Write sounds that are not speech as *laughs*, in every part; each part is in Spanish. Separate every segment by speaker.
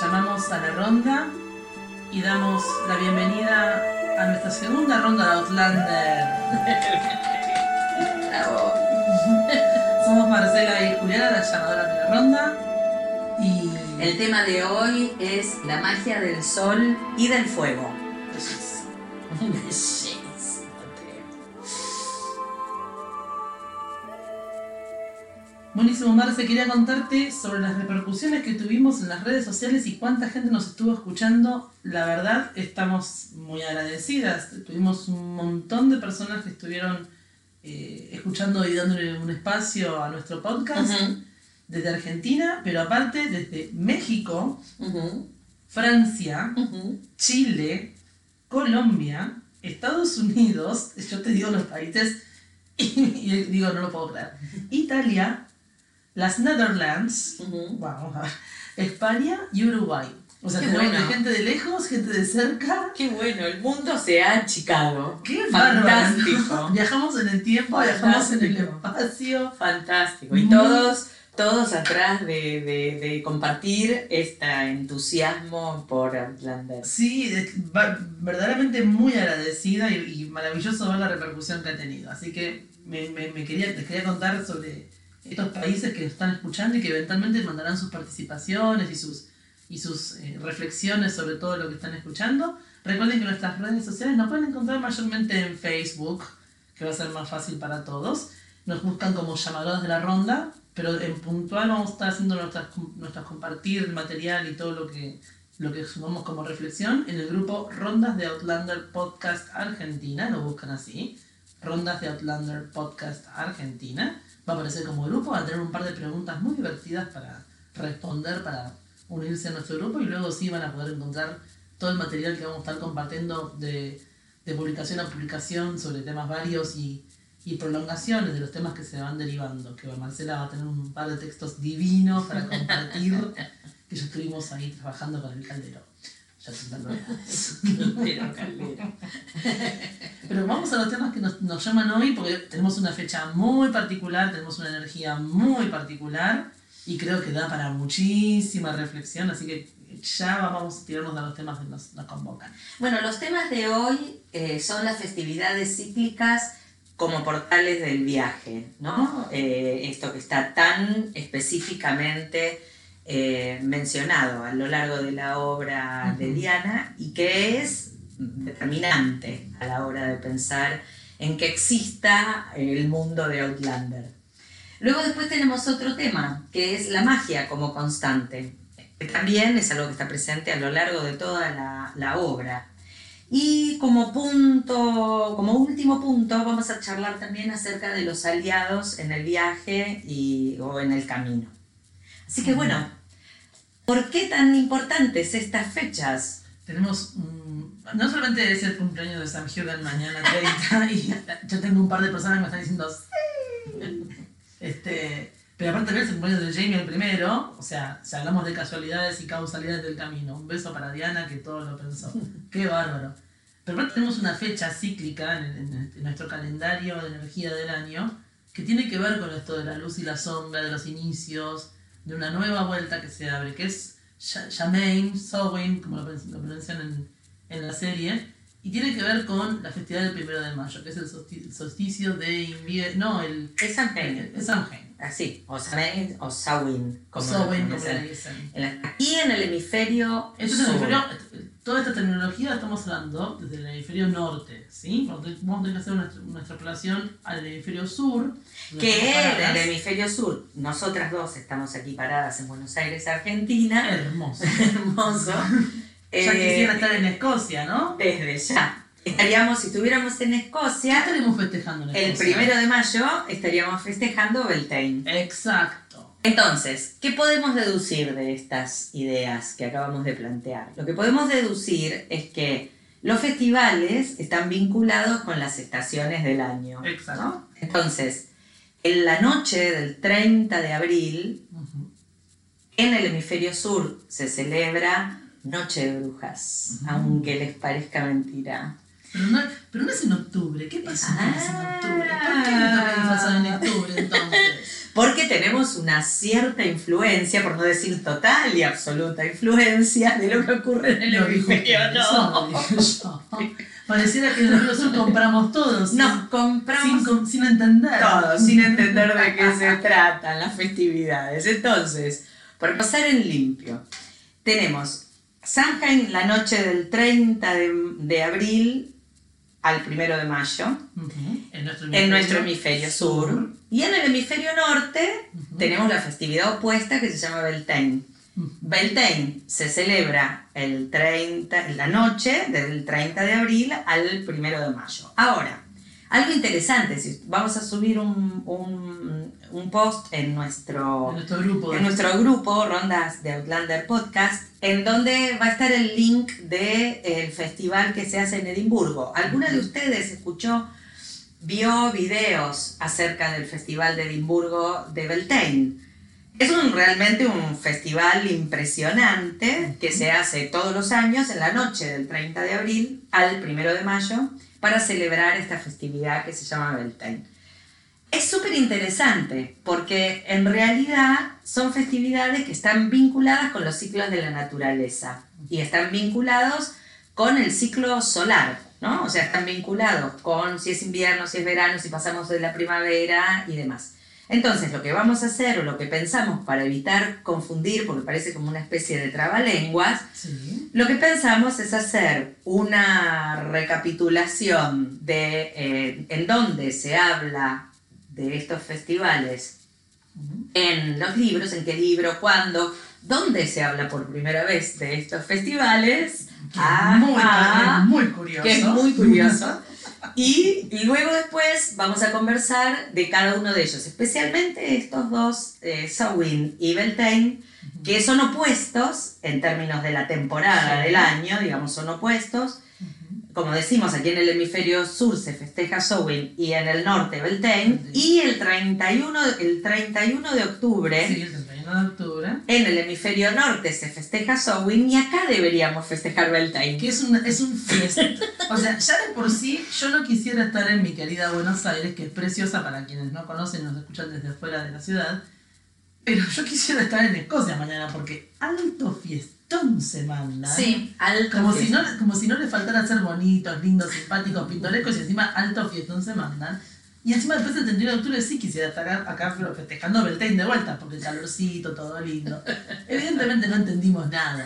Speaker 1: llamamos a la ronda y damos la bienvenida a nuestra segunda ronda de Outlander. *laughs*
Speaker 2: Bravo. *laughs*
Speaker 1: Somos Marcela y Juliana, las llamadoras de la ronda. Y.
Speaker 2: El tema de hoy es la magia del sol y del fuego.
Speaker 1: Belleza. *laughs* Buenísimo, Marce. Quería contarte sobre las repercusiones que tuvimos en las redes sociales y cuánta gente nos estuvo escuchando. La verdad, estamos muy agradecidas. Tuvimos un montón de personas que estuvieron eh, escuchando y dándole un espacio a nuestro podcast desde Argentina, pero aparte desde México, Francia. Chile, Colombia, Estados Unidos, yo te digo los países *laughs* y, y digo, no lo puedo creer, Italia, las Netherlands,
Speaker 2: Ujú.
Speaker 1: vamos a ver, España y Uruguay. O sea,
Speaker 2: Qué
Speaker 1: tenemos
Speaker 2: bueno.
Speaker 1: gente de lejos, gente de cerca.
Speaker 2: Qué bueno, el mundo se ha achicado.
Speaker 1: ¡Qué
Speaker 2: Fantástico.
Speaker 1: bárbaro! *laughs* Viajamos en el tiempo, viajamos en el
Speaker 2: Fantástico.
Speaker 1: espacio.
Speaker 2: Fantástico. Y todos, todos atrás de, de- de compartir este entusiasmo por Outlander.
Speaker 1: Sí, es- va- verdaderamente muy agradecida y, y maravilloso ver la repercusión que ha tenido. Así que me, me- me quería, les quería contar sobre estos países que están escuchando y que eventualmente mandarán sus participaciones y sus, y sus eh, reflexiones sobre todo lo que están escuchando. Recuerden que nuestras redes sociales nos pueden encontrar mayormente en Facebook, que va a ser más fácil para todos. Nos buscan como llamadoras de la ronda, pero en puntual vamos a estar haciendo nuestras, nuestras compartir material y todo lo que, lo que sumamos como reflexión en el grupo Rondas de Outlander Podcast Argentina, lo buscan así, Rondas de Outlander Podcast Argentina. Va a aparecer como grupo, va a tener un par de preguntas muy divertidas para responder, para unirse a nuestro grupo y luego sí van a poder encontrar todo el material que vamos a estar compartiendo de, de publicación a publicación sobre temas varios y, y prolongaciones de los temas que se van derivando. Que Marcela va a tener un par de textos divinos para compartir, *laughs* que ya estuvimos ahí trabajando con el caldero. *laughs* *laughs*
Speaker 2: Pero,
Speaker 1: vamos a los temas que nos, nos llaman hoy porque tenemos una fecha muy particular, tenemos una energía muy particular y creo que da para muchísima reflexión, así que ya vamos a tirarnos a los temas que nos, nos convocan.
Speaker 2: Bueno, los temas de hoy eh, son las festividades cíclicas como portales del viaje, ¿no? Eh, esto que está tan específicamente eh, mencionado a lo largo de la obra de. Diana y que es determinante a la hora de pensar en que exista el mundo de Outlander. Luego después tenemos otro tema, que es la magia como constante, que también es algo que está presente a lo largo de toda la, la obra. Y como punto, como último punto, vamos a charlar también acerca de los aliados en el viaje y, o en el camino. Así que bueno, ¿por qué tan importantes estas fechas?
Speaker 1: Tenemos, no solamente es el cumpleaños de Sam Hugan mañana 30 *laughs* y yo tengo un par de personas que me están diciendo sí. Este, pero aparte también es el cumpleaños de Jamie el primero, o sea, si hablamos de casualidades y causalidades del camino, un beso para Diana que todo lo pensó. *laughs* Qué bárbaro. Pero aparte tenemos una fecha cíclica en, en- en nuestro calendario de energía del año que tiene que ver con esto de la luz y la sombra, de los inicios, de una nueva vuelta que se abre, que es Sha- Shamain, Samhain, como lo, pron- lo pronuncian en, en la serie, y tiene que ver con la festividad del primero de mayo, que es el solsti- solsticio de invierno, no, el,
Speaker 2: Es Samhain.
Speaker 1: Samhain,
Speaker 2: Así, o Samhain o Samhain.
Speaker 1: o
Speaker 2: como lo
Speaker 1: como le
Speaker 2: dicen. En la- Aquí en el hemisferio
Speaker 1: Esto es el
Speaker 2: sur.
Speaker 1: hemisferio, toda esta tecnología la estamos hablando desde el hemisferio norte, ¿sí? Vamos a tener que hacer nuestra relación al hemisferio sur.
Speaker 2: que
Speaker 1: paradas.
Speaker 2: el hemisferio sur, nosotras dos estamos aquí paradas en Buenos Aires, Argentina,
Speaker 1: Hermoso. *laughs*
Speaker 2: hermoso.
Speaker 1: Ya
Speaker 2: Eh,
Speaker 1: quisiera estar en Escocia, ¿no?
Speaker 2: Desde ya. Estaríamos, si estuviéramos en
Speaker 1: ¿Qué
Speaker 2: Escocia,
Speaker 1: estaremos festejando en
Speaker 2: el primero de mayo estaríamos festejando Beltane.
Speaker 1: Exacto.
Speaker 2: Entonces, ¿qué podemos deducir de estas ideas que acabamos de plantear? Lo que podemos deducir es que los festivales están vinculados con las estaciones del año.
Speaker 1: Exacto.
Speaker 2: ¿no? Entonces, en la noche del 30 de abril, en el hemisferio sur se celebra Noche de Brujas, aunque les parezca mentira.
Speaker 1: Pero no, pero no es en octubre. ¿Qué pasó
Speaker 2: Ah.
Speaker 1: ese en octubre? ¿Por qué me toca disfrazar en octubre entonces? *laughs*
Speaker 2: porque tenemos una cierta influencia, por no decir total y absoluta influencia de lo que ocurre en el
Speaker 1: dijo
Speaker 2: hemisferio no.
Speaker 1: eso. Pareciera que nosotros compramos todo sin,
Speaker 2: Nos compramos
Speaker 1: sin, sin entender.
Speaker 2: todo, sin entender de qué se *laughs* tratan las festividades. Entonces, por pasar en limpio, tenemos Samhain la noche del 30 de, de abril al 1 de mayo,
Speaker 1: En nuestro
Speaker 2: en nuestro hemisferio sur. Y en el hemisferio norte tenemos la festividad opuesta que se llama Beltane.
Speaker 1: Ujú.
Speaker 2: Beltane se celebra el 30, en la noche del 30 de abril al 1 de mayo. Ahora, algo interesante, si vamos a subir un, un- un post en nuestro,
Speaker 1: En nuestro grupo.
Speaker 2: en nuestro grupo, Rondas de Outlander Podcast, en donde va a estar el link del festival que se hace en Edimburgo. ¿Alguna de ustedes escuchó, vio videos acerca del festival de Edimburgo de Beltane? Es un, realmente un festival impresionante que se hace todos los años en la noche del 30 de abril al 1 de mayo para celebrar esta festividad que se llama Beltane. Es súper interesante porque en realidad son festividades que están vinculadas con los ciclos de la naturaleza y están vinculados con el ciclo solar, ¿no? O sea, están vinculados con si es invierno, si es verano, si pasamos de la primavera y demás. Entonces, lo que vamos a hacer o lo que pensamos para evitar confundir, porque parece como una especie de trabalenguas,
Speaker 1: Sí.
Speaker 2: lo que pensamos es hacer una recapitulación de eh, en dónde se habla de estos festivales en los libros, en qué libro, cuándo, dónde se habla por primera vez de estos festivales.
Speaker 1: Que es muy,
Speaker 2: Ajá.
Speaker 1: es muy curioso.
Speaker 2: que es muy curioso. Y luego después vamos a conversar de cada uno de ellos, especialmente estos dos, eh, Samhain y Beltane, que son opuestos en términos de la temporada del año, digamos, son opuestos. Como decimos, aquí en el hemisferio sur se festeja Samhain y en el norte Beltane.
Speaker 1: Sí.
Speaker 2: Y el 31, el 31 de octubre
Speaker 1: Sí, el 31 de octubre.
Speaker 2: en el hemisferio norte se festeja Samhain y acá deberíamos festejar Beltane.
Speaker 1: Que es un, es un fiesta. O sea, ya de por sí, yo no quisiera estar en mi querida Buenos Aires, que es preciosa para quienes no conocen y nos escuchan desde fuera de la ciudad. Pero yo quisiera estar en Escocia mañana, porque alto fiestón se manda.
Speaker 2: Sí, alto
Speaker 1: Como si, no, como si no le faltara ser bonitos, lindos, simpáticos, pintorescos y encima alto fiestón se mandan. Y encima después del 31 de octubre sí quisiera estar acá, festejando Beltane de vuelta, porque el calorcito, todo lindo. *laughs* Evidentemente no entendimos nada.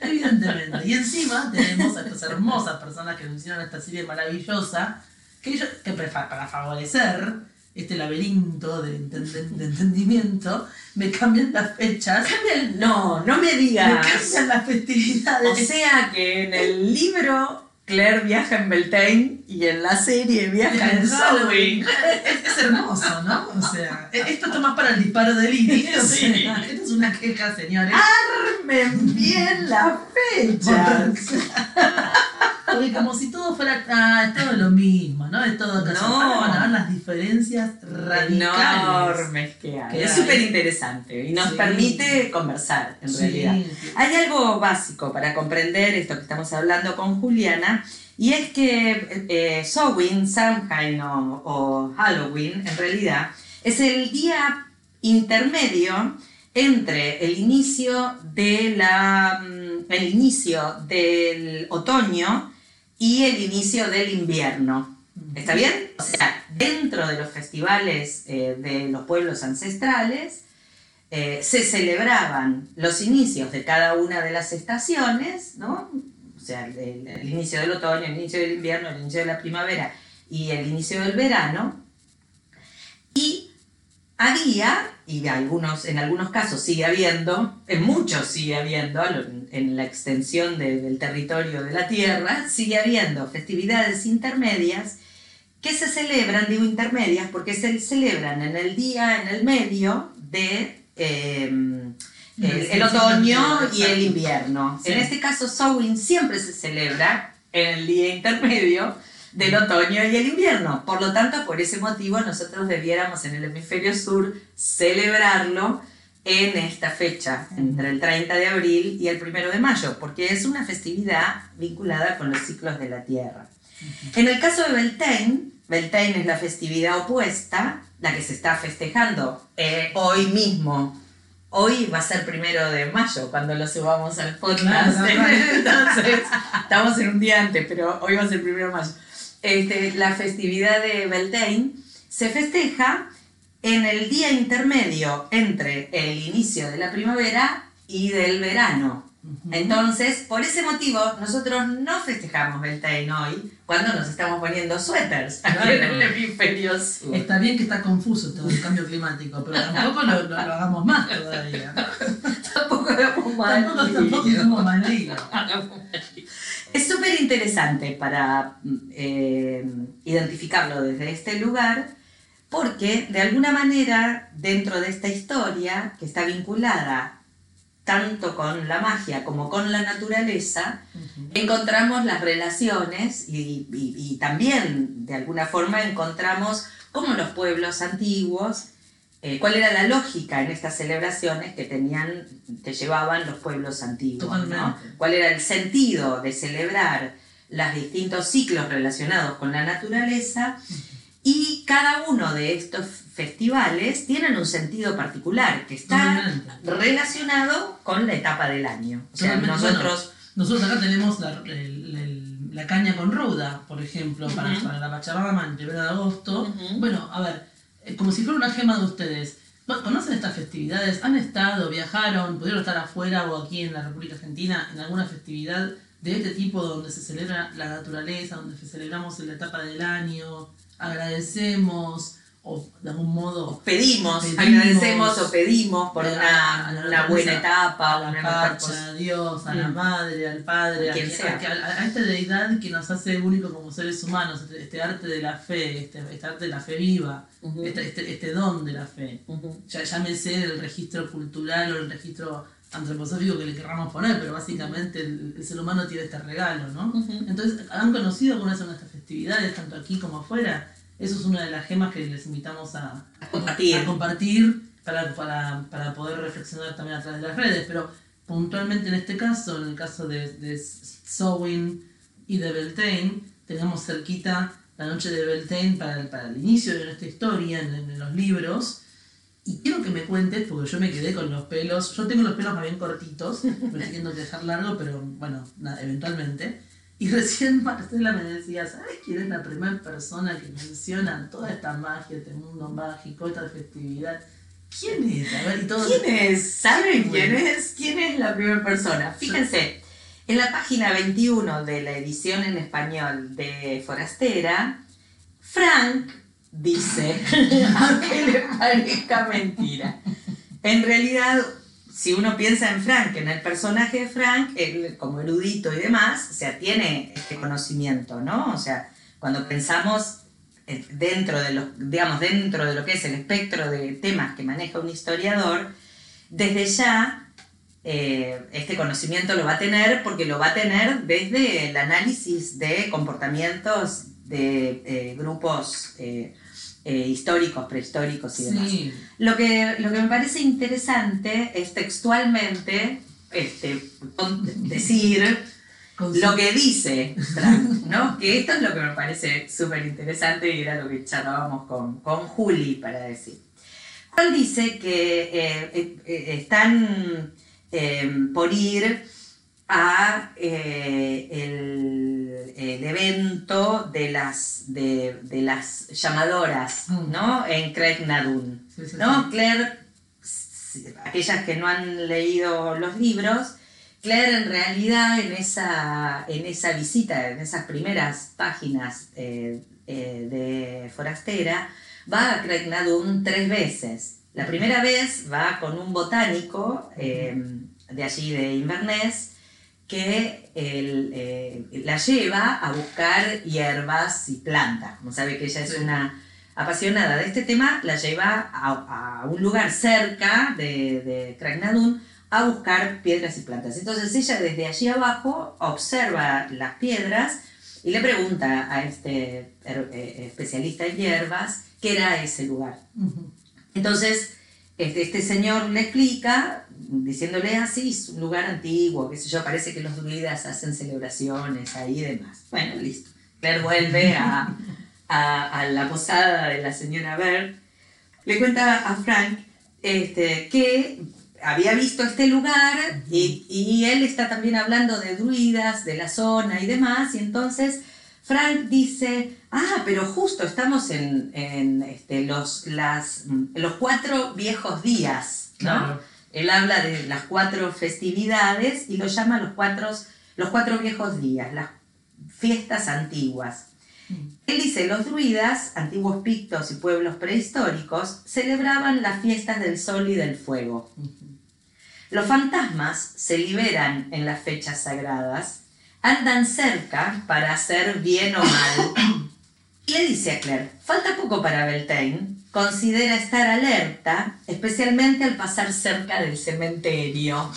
Speaker 1: Evidentemente. Y encima tenemos a estas hermosas personas que nos hicieron esta serie maravillosa, que ellos, que para favorecer este laberinto de, enten- de entendimiento, me cambian las fechas,
Speaker 2: Cambian- No, no me
Speaker 1: me
Speaker 2: digas.
Speaker 1: cambian las festividades.
Speaker 2: O sea que en el libro Claire viaja en Beltane y en la serie viaja en Samhain.
Speaker 1: Es, es hermoso, ¿no? O sea, e- esto es más para el disparo del iris. O sea,
Speaker 2: Sí.
Speaker 1: esto es una queja, señores.
Speaker 2: Armen bien las fechas.
Speaker 1: Porque como si todo fuera, ah, es todo lo mismo, ¿no? Es todo caso.
Speaker 2: No.
Speaker 1: Van a ver las diferencias radicales.
Speaker 2: Enormes que hay.
Speaker 1: Que
Speaker 2: Es súper interesante y nos
Speaker 1: Sí.
Speaker 2: permite conversar en
Speaker 1: Sí,
Speaker 2: realidad. Hay algo básico para comprender esto que estamos hablando con Juliana, y es que eh, Samhain, Samhain o, o Halloween, en realidad, es el día intermedio entre el inicio, de la, mm, el inicio del otoño y el inicio del invierno. ¿Está bien? O sea, dentro de los festivales eh, de los pueblos ancestrales, eh, se celebraban los inicios de cada una de las estaciones, ¿no? O sea, el, el- el inicio del otoño, el inicio del invierno, el inicio de la primavera y el inicio del verano. Y había, y algunos, en algunos casos sigue habiendo, en muchos sigue habiendo, en la extensión de- del territorio de la Tierra, sigue habiendo festividades intermedias que se celebran, digo intermedias, porque se celebran en el día, en el medio de eh, el, el otoño y el invierno.
Speaker 1: Sí.
Speaker 2: En este caso, Samhain siempre se celebra en el día intermedio del otoño y el invierno. Por lo tanto, por ese motivo, nosotros debiéramos en el hemisferio sur celebrarlo en esta fecha, entre el 30 de abril y el 1 de mayo, porque es una festividad vinculada con los ciclos de la Tierra. En el caso de Beltane, Beltane es la festividad opuesta, la que se está festejando eh, hoy mismo. Hoy va a ser primero de mayo cuando lo subamos al podcast. *laughs* Entonces, estamos en un día antes, pero hoy va a ser primero de mayo. Este, la festividad de Beltane se festeja en el día intermedio entre el inicio de la primavera y del verano. Entonces, por ese motivo, nosotros no festejamos Beltane hoy cuando nos estamos poniendo suéteres aquí en el hemisferio sur.
Speaker 1: Está bien que está confuso todo el cambio climático, pero tampoco lo, lo- lo hagamos más todavía. *laughs*
Speaker 2: Tampoco hagamos mal
Speaker 1: Tampoco, tampoco somos más. *laughs*
Speaker 2: Es súper interesante para eh, identificarlo desde este lugar, porque de alguna manera dentro de esta historia, que está vinculada tanto con la magia como con la naturaleza, encontramos las relaciones y, y- y también de alguna forma encontramos cómo los pueblos antiguos, eh, cuál era la lógica en estas celebraciones que tenían, que llevaban los pueblos antiguos, ¿no? Cuál era el sentido de celebrar los distintos ciclos relacionados con la naturaleza y cada uno de estos festivales tienen un sentido particular que está relacionado con la etapa del año. O sea, nosotros...
Speaker 1: Nosotros acá tenemos la, el- el- la caña con ruda, por ejemplo, para,
Speaker 2: Ujú.
Speaker 1: para la Pachamama en primero de agosto.
Speaker 2: Ujú.
Speaker 1: Bueno, a ver, como si fuera una gema de ustedes. ¿no- ¿Conocen estas festividades? ¿Han estado, viajaron, pudieron estar afuera o aquí en la República Argentina en alguna festividad de este tipo donde se celebra la naturaleza, donde celebramos la etapa del año, agradecemos o de algún modo
Speaker 2: pedimos,
Speaker 1: Pedimos.
Speaker 2: agradecemos o pedimos por una,
Speaker 1: a la
Speaker 2: una buena etapa,
Speaker 1: a la
Speaker 2: una cosa.
Speaker 1: a Dios, a la madre, al padre,
Speaker 2: A quien sea.
Speaker 1: a esta deidad que nos hace únicos como seres humanos, este, este arte de la fe, este, este arte de la fe viva,
Speaker 2: Ujú.
Speaker 1: este, este, este don de la fe.
Speaker 2: Ujú.
Speaker 1: Ya, llámese el registro cultural o el registro antroposófico que le querramos poner, pero básicamente el, el ser humano tiene este regalo, ¿no? Entonces, ¿han conocido algunas de nuestras festividades, tanto aquí como afuera? Eso es una de las gemas que les invitamos a,
Speaker 2: A compartir.
Speaker 1: a compartir para, para, para poder reflexionar también a través de las redes. Pero puntualmente en este caso, en el caso de, de Sowin y de Beltane, tenemos cerquita la noche de Beltane para el, para el inicio de nuestra historia en, en los libros. Y quiero que me cuentes, porque yo me quedé con los pelos, yo tengo los pelos más bien cortitos, me estoy teniendo que dejar largo, pero bueno, nada, eventualmente. Y recién *laughs* Marcela me decía, ¿sabes quién es la primera persona que menciona toda esta magia, este mundo mágico, esta festividad? ¿Quién es? A ver, y todos-
Speaker 2: ¿Quién es? ¿Saben quién es? ¿Quién es la primera persona? Fíjense, en la página 21 de la edición en español de Forastera, Frank dice, *laughs* aunque le parezca mentira, en realidad, si uno piensa en Frank, en el personaje de Frank, él, como erudito y demás, o sea, tiene este conocimiento, ¿no? O sea, cuando pensamos eh, dentro de, los, digamos, dentro de lo que es el espectro de temas que maneja un historiador, desde ya eh, este conocimiento lo va a tener porque lo va a tener desde el análisis de comportamientos de eh, grupos eh, históricos, prehistóricos y demás.
Speaker 1: Sí,
Speaker 2: Lo que, lo que me parece interesante es textualmente este, decir lo que dice Frank, ¿no? Que esto es lo que me parece súper interesante y era lo que charlábamos con, con Juli para decir. Juan dice que eh, eh, están por ir a eh, el, el evento de las, de, de las llamadoras,
Speaker 1: Mm.
Speaker 2: ¿no? En Craig Nadun.
Speaker 1: sí, sí,
Speaker 2: ¿no?
Speaker 1: sí.
Speaker 2: Claire, aquellas que no han leído los libros, Claire en realidad en esa, en esa visita, en esas primeras páginas eh, eh, de Forastera, va a Craignadoon tres veces. La primera vez va con un botánico eh, de allí de Inverness que él, eh, la lleva a buscar hierbas y plantas. Como sabe que ella es una apasionada de este tema, la lleva a, a un lugar cerca de, de a buscar piedras y plantas. Entonces ella desde allí abajo observa las piedras y le pregunta a este her- eh, especialista en hierbas qué era ese lugar. Entonces, este, este señor le explica, diciéndole así, es un lugar antiguo, qué sé yo, parece que los druidas hacen celebraciones ahí y demás. Bueno, listo. Claire vuelve a, a, a la posada de la señora Bird, le cuenta a Frank este, que había visto este lugar y, y él está también hablando de druidas, de la zona y demás, y entonces Frank dice, ah, pero justo estamos en, en, este, los, las, los cuatro viejos días, ¿no?
Speaker 1: Claro.
Speaker 2: Él habla de las cuatro festividades y lo llama los cuatro, los cuatro viejos días, las fiestas antiguas. Él dice, los druidas, antiguos pictos y pueblos prehistóricos, celebraban las fiestas del sol y del fuego. Los fantasmas se liberan en las fechas sagradas, andan cerca para hacer bien o mal. *coughs* Y le dice a Claire, falta poco para Beltane, considera estar alerta, especialmente al pasar cerca del cementerio,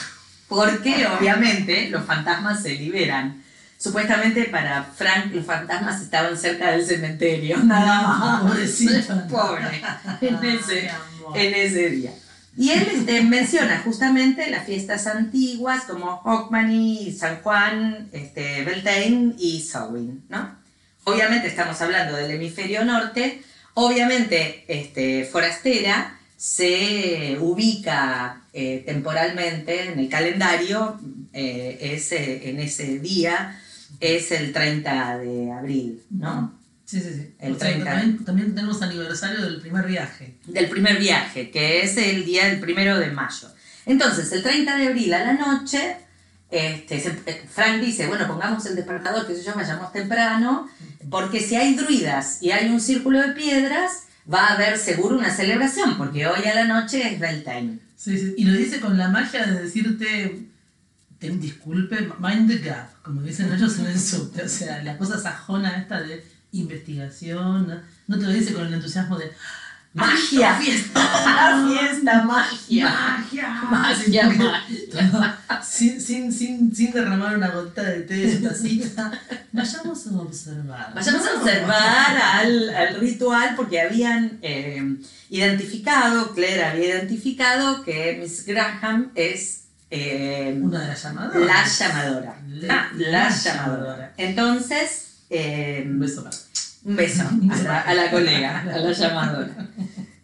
Speaker 2: porque *laughs* obviamente los fantasmas se liberan. Supuestamente para Frank los fantasmas estaban cerca del cementerio, *laughs* nada más.
Speaker 1: Pobrecito. *laughs*
Speaker 2: Pobre, en ese, en ese día. Y él este, menciona justamente las fiestas antiguas como Hawkmany, San Juan, este, Beltane y Samhain, ¿no? Obviamente estamos hablando del hemisferio norte, obviamente este, Forastera se ubica eh, temporalmente en el calendario, eh, es, eh, en ese día es el 30 de abril, ¿no?
Speaker 1: Sí, sí, sí.
Speaker 2: El
Speaker 1: O sea,
Speaker 2: 30.
Speaker 1: también, también tenemos aniversario del primer viaje.
Speaker 2: del primer viaje, que es el día del primero de mayo. Entonces, el 30 de abril a la noche, este, eh, Frank dice, bueno, pongamos el despertador, que yo, vayamos temprano, porque si hay druidas y hay un círculo de piedras, va a haber seguro una celebración, porque hoy a la noche es Beltane.
Speaker 1: Sí. Y lo dice con la magia de decirte, te, disculpe, mind the gap, como dicen ellos en el subte. O sea, la cosa sajona esta de investigación. ¿no? No te lo dice con el entusiasmo de
Speaker 2: ¡Magia!
Speaker 1: ¡Fiesta!
Speaker 2: ¡La fiesta magia!
Speaker 1: ¡Magia!
Speaker 2: Magia, magia.
Speaker 1: sin, sin, sin, sin derramar una gota de té de su tacita. Vayamos a observar.
Speaker 2: Vayamos a observar al, al ritual porque habían eh, identificado, Claire había identificado que Miss Graham es eh,
Speaker 1: Una de las llamadas.
Speaker 2: la llamadora.
Speaker 1: La-
Speaker 2: La,
Speaker 1: la
Speaker 2: llamadora.
Speaker 1: llamadora.
Speaker 2: Entonces, eh,
Speaker 1: Un beso para.
Speaker 2: Un beso a la, a la colega, a la llamadora.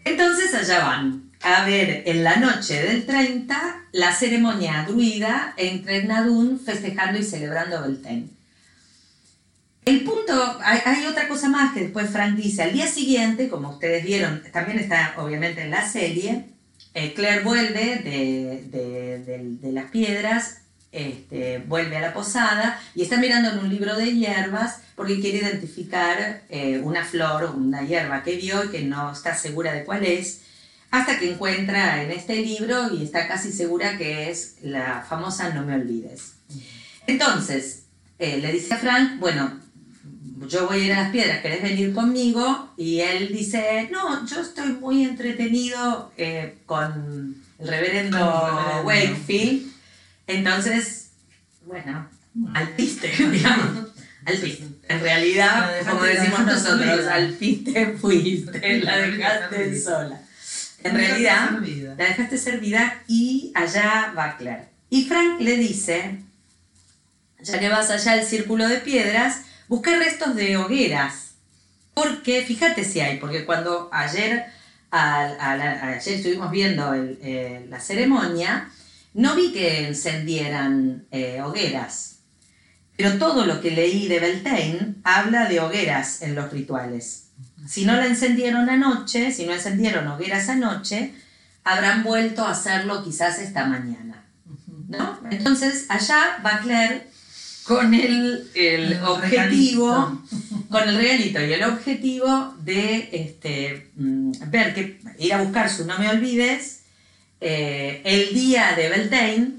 Speaker 2: Entonces allá van a ver en la noche del 30 la ceremonia druida entre Nadun festejando y celebrando Beltane. El punto, hay, hay otra cosa más que después Frank dice, al día siguiente, como ustedes vieron, también está obviamente en la serie, eh, Claire vuelve de, de- de- de las piedras, este, vuelve a la posada y está mirando en un libro de hierbas porque quiere identificar eh, una flor o una hierba que vio y que no está segura de cuál es, hasta que encuentra en este libro y está casi segura que es la famosa No me olvides. Entonces, eh, le dice a Frank, bueno, yo voy a ir a las piedras, ¿querés venir conmigo? Y él dice, no, yo estoy muy entretenido eh, con el reverendo,
Speaker 1: Con el reverendo.
Speaker 2: Wakefield. Entonces, bueno, al piste, *laughs* digamos. Al piste. En realidad, como decimos nosotros, al piste *laughs* fuiste, la dejaste sola. En realidad, la dejaste servida y allá va Claire. Y Frank le dice, ya que vas allá al círculo de piedras, busca restos de hogueras. Porque, fíjate si hay, porque cuando ayer, al- ayer estuvimos viendo el- eh, la ceremonia, no vi que encendieran eh, hogueras. Pero todo lo que leí de Beltane habla de hogueras en los rituales. Si no la encendieron anoche, si no encendieron hogueras anoche, habrán vuelto a hacerlo quizás esta mañana. ¿no? Entonces, allá va Claire con el, el
Speaker 1: El
Speaker 2: objetivo, con el regalito y el objetivo de este, mm, ver que ir a buscar su No Me Olvides eh, el día de Beltane,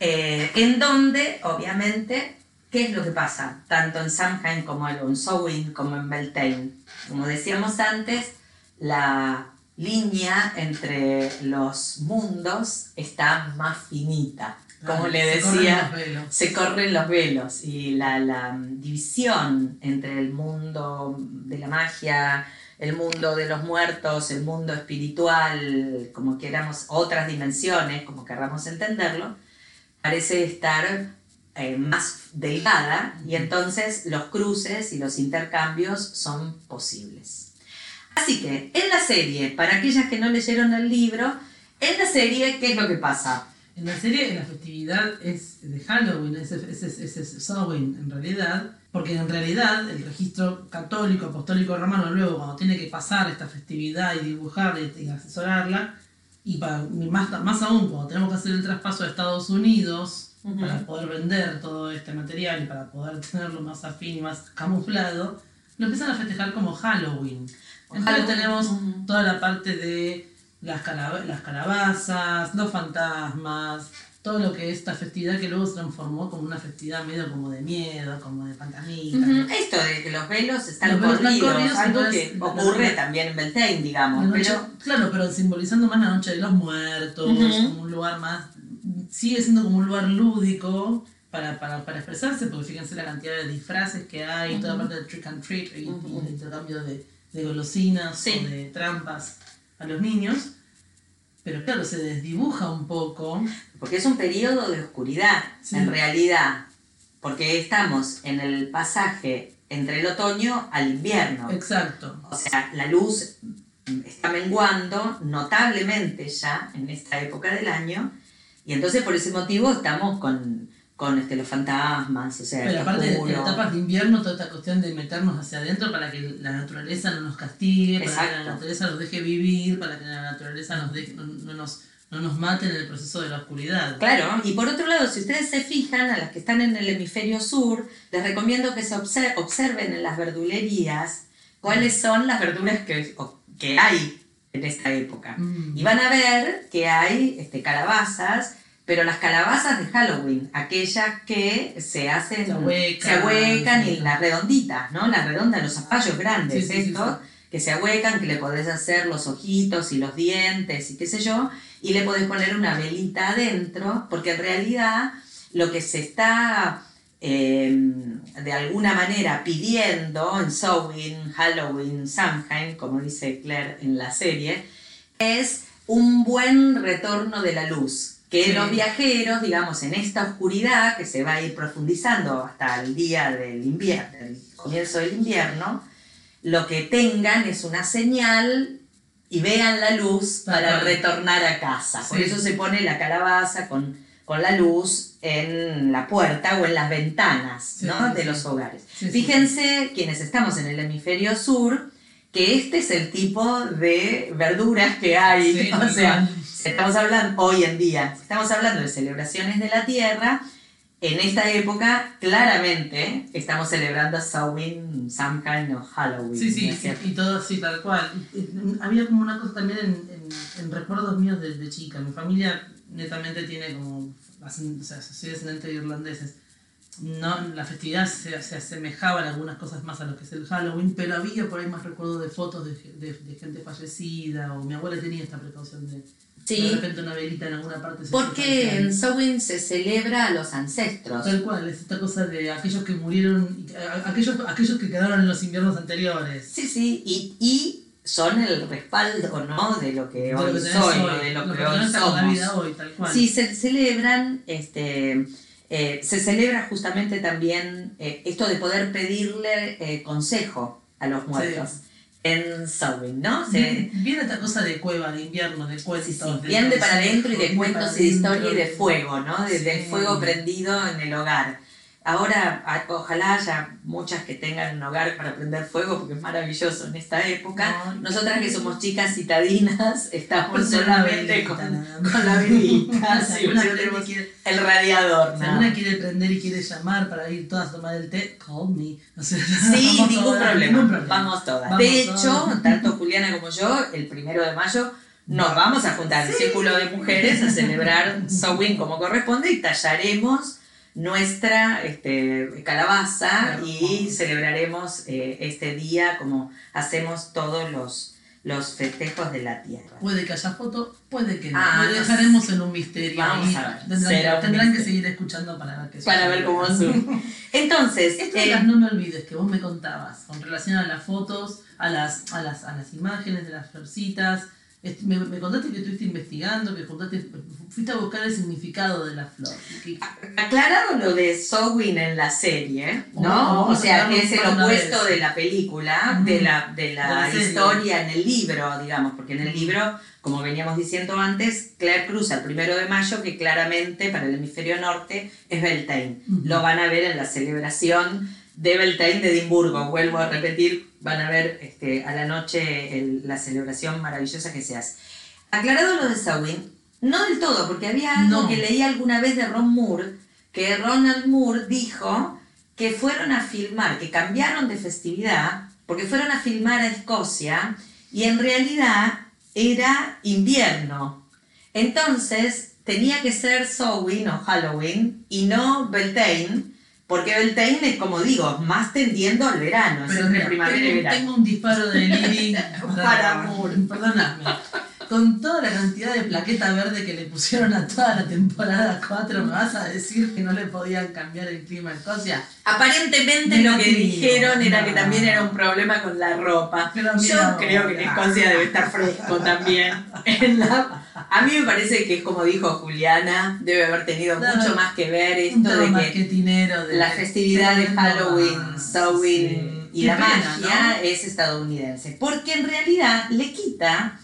Speaker 2: eh, en donde, obviamente, ¿qué es lo que pasa? Tanto en Samhain como en Samhain como en Beltane. Como decíamos antes, la línea entre los mundos está más finita. Como
Speaker 1: Ah,
Speaker 2: le
Speaker 1: se corren
Speaker 2: decía,
Speaker 1: los velos.
Speaker 2: se corren los velos y la, la, división entre el mundo de la magia, el mundo de los muertos, el mundo espiritual, como queramos, otras dimensiones, como queramos entenderlo, parece estar eh, más delgada y entonces los cruces y los intercambios son posibles. Así que en la serie, para aquellas que no leyeron el libro, en la serie, ¿qué es lo que pasa?
Speaker 1: En la serie, en la festividad es de Halloween, es, es, es, es Samhain en realidad, porque en realidad el registro católico, apostólico romano, luego cuando tiene que pasar esta festividad y dibujarla y, asesorarla, y para, más, más aún cuando tenemos que hacer el traspaso a Estados Unidos para poder vender todo este material y para poder tenerlo más afín y más camuflado, lo empiezan a festejar como Halloween. Entonces tenemos toda la parte de las, las calabazas, los fantasmas, todo lo que es esta festividad que luego se transformó como una festividad medio como de miedo, como de fantasmitas.
Speaker 2: Esto de que los velos están corridos, algo que ocurre también en Beltane, digamos.
Speaker 1: Claro, pero simbolizando más la noche de los muertos, como un lugar más... Sigue siendo como un lugar lúdico, para, para, para, expresarse, porque fíjense la cantidad de disfraces que hay, toda parte del trick and treat y, el intercambio de, de golosinas o de trampas a los niños. Pero claro, se desdibuja un poco.
Speaker 2: Porque es un periodo de oscuridad, en realidad. Porque estamos en el pasaje entre el otoño al invierno.
Speaker 1: Exacto.
Speaker 2: O sea, la luz está menguando notablemente ya en esta época del año. Y entonces por ese motivo estamos con con este, los fantasmas, o sea,
Speaker 1: Pero aparte de etapas de invierno, toda esta cuestión de meternos hacia adentro para que la naturaleza no nos castigue, para que la naturaleza nos deje vivir, para que la naturaleza nos deje, no, nos, no nos mate en el proceso de la oscuridad.
Speaker 2: Claro, y por otro lado, si ustedes se fijan, a las que están en el hemisferio sur, les recomiendo que se observen en las verdulerías cuáles son las verduras que, que hay en esta época. Mm. Y van a ver que hay este, calabazas, pero las calabazas de Halloween, aquellas que se hacen, se ahuecan, y las redonditas, ¿no? Las redondas, los zapallos grandes, estos, que se ahuecan, que le podés hacer los ojitos y los dientes y qué sé yo, y le podés poner una velita adentro, porque en realidad lo que se está em, de alguna manera pidiendo en Samhain, Halloween, Samhain, como dice Claire en la serie, es un buen retorno de la luz que los viajeros, digamos, en esta oscuridad que se va a ir profundizando hasta el día del invierno, el comienzo del invierno, lo que tengan es una señal y vean la luz para retornar a casa. Por eso se pone la calabaza con, con la luz en la puerta o en las ventanas de los hogares. Fíjense, quienes estamos en el hemisferio sur, que este es el tipo de verduras que hay. *laughs* o sea, Estamos hablando hoy en día, estamos hablando de celebraciones de la tierra. En esta época, claramente, estamos celebrando Samhain, Samhain o Halloween.
Speaker 1: Sí, sí, y todo así, tal cual. Había como una cosa también en, recuerdos míos desde chica. Mi familia netamente tiene como, o sea, soy descendiente de irlandeses. No, la festividad se, se, asemejaba en algunas cosas más a lo que es el Halloween, pero había por ahí más recuerdos de fotos de, de gente fallecida, o mi abuela tenía esta precaución de, Sí. De repente una velita en alguna parte.
Speaker 2: Porque en Samhain se celebra a los ancestros.
Speaker 1: Tal cual, es esta cosa de aquellos que murieron, aquellos, aquellos que quedaron en los inviernos anteriores.
Speaker 2: Sí, sí, y, y son el respaldo, ¿no? De lo que hoy soy, de lo, que, hoy somos. Hoy, tal cual. Sí, se celebran, este, eh, se celebra justamente también eh, esto de poder pedirle eh, consejo a los muertos en Samhain, ¿no?
Speaker 1: Se, viene esta cosa de cueva, de invierno, de cuentos. Sí,
Speaker 2: Bien de para adentro y de cuentos y de historia y de fuego, ¿no? De, Del fuego prendido en el hogar. Ahora, ojalá haya muchas que tengan un hogar para prender fuego, porque es maravilloso en esta época. Nosotras que somos chicas citadinas, *laughs* estamos solamente con, la *laughs* velita, el radiador.
Speaker 1: Si alguna quiere prender y quiere llamar para ir todas a tomar el té, call me. *laughs*
Speaker 2: sí, ningún, problema. Vamos todas. de hecho, tanto Juliana como yo, el primero de mayo, nos vamos a juntar el círculo de mujeres a celebrar Sowin como corresponde y tallaremos nuestra este, calabaza y celebraremos eh, este día como hacemos todos los, los festejos de la tierra.
Speaker 1: Puede que haya foto, puede que no. Ah, lo dejaremos en un misterio.
Speaker 2: Vamos a
Speaker 1: ver. Tendrán, que seguir escuchando para ver qué
Speaker 2: Para ver cómo. *laughs* Entonces,
Speaker 1: esto de las eh, no me olvides que vos me contabas con relación a las fotos, a las, a las, a las imágenes de las florcitas, me, me contaste que estuviste investigando, que juntaste, fuiste a buscar el significado de la flor.
Speaker 2: Aclarado lo de Sowin en la serie,
Speaker 1: Oh,
Speaker 2: ¿no?
Speaker 1: vamos
Speaker 2: o sea, que es el opuesto
Speaker 1: vez.
Speaker 2: de la película, de la, de la,
Speaker 1: De la serie.
Speaker 2: historia en el libro, digamos, porque en el libro, como veníamos diciendo antes, Claire cruza el primero de mayo, que claramente para el hemisferio norte es Beltane.
Speaker 1: Ujú.
Speaker 2: Lo van a ver en la celebración de Beltane de Edimburgo. Vuelvo a repetir, van a ver este, a la noche el- la celebración maravillosa que se hace. Aclarado lo de Samhain, no del todo, porque había algo
Speaker 1: No.
Speaker 2: que leí alguna vez de Ron Moore, que Ronald Moore dijo que fueron a filmar, que cambiaron de festividad, porque fueron a filmar a Escocia y en realidad era invierno. Entonces tenía que ser Samhain o Halloween y no Beltane, porque Beltane es como digo, más tendiendo al verano, es
Speaker 1: Pero
Speaker 2: entre
Speaker 1: mira,
Speaker 2: primavera y
Speaker 1: tengo,
Speaker 2: verano.
Speaker 1: tengo un disparo de *laughs* Lili
Speaker 2: Para.
Speaker 1: Perdóname. Con toda la cantidad de plaqueta verde que le pusieron a toda la temporada 4, ¿me vas a decir que no le podían cambiar el clima a Escocia?
Speaker 2: Aparentemente lo que dijeron era que también era un problema con la ropa.
Speaker 1: Pero
Speaker 2: Yo creo que en Escocia debe estar fresco también. *laughs* A mí me parece que es como dijo Juliana, debe haber tenido mucho más que ver esto de que
Speaker 1: de
Speaker 2: la festividad de Halloween, Samhain
Speaker 1: sí.
Speaker 2: y
Speaker 1: Qué
Speaker 2: la
Speaker 1: pena,
Speaker 2: magia es estadounidense. Porque en realidad le quita,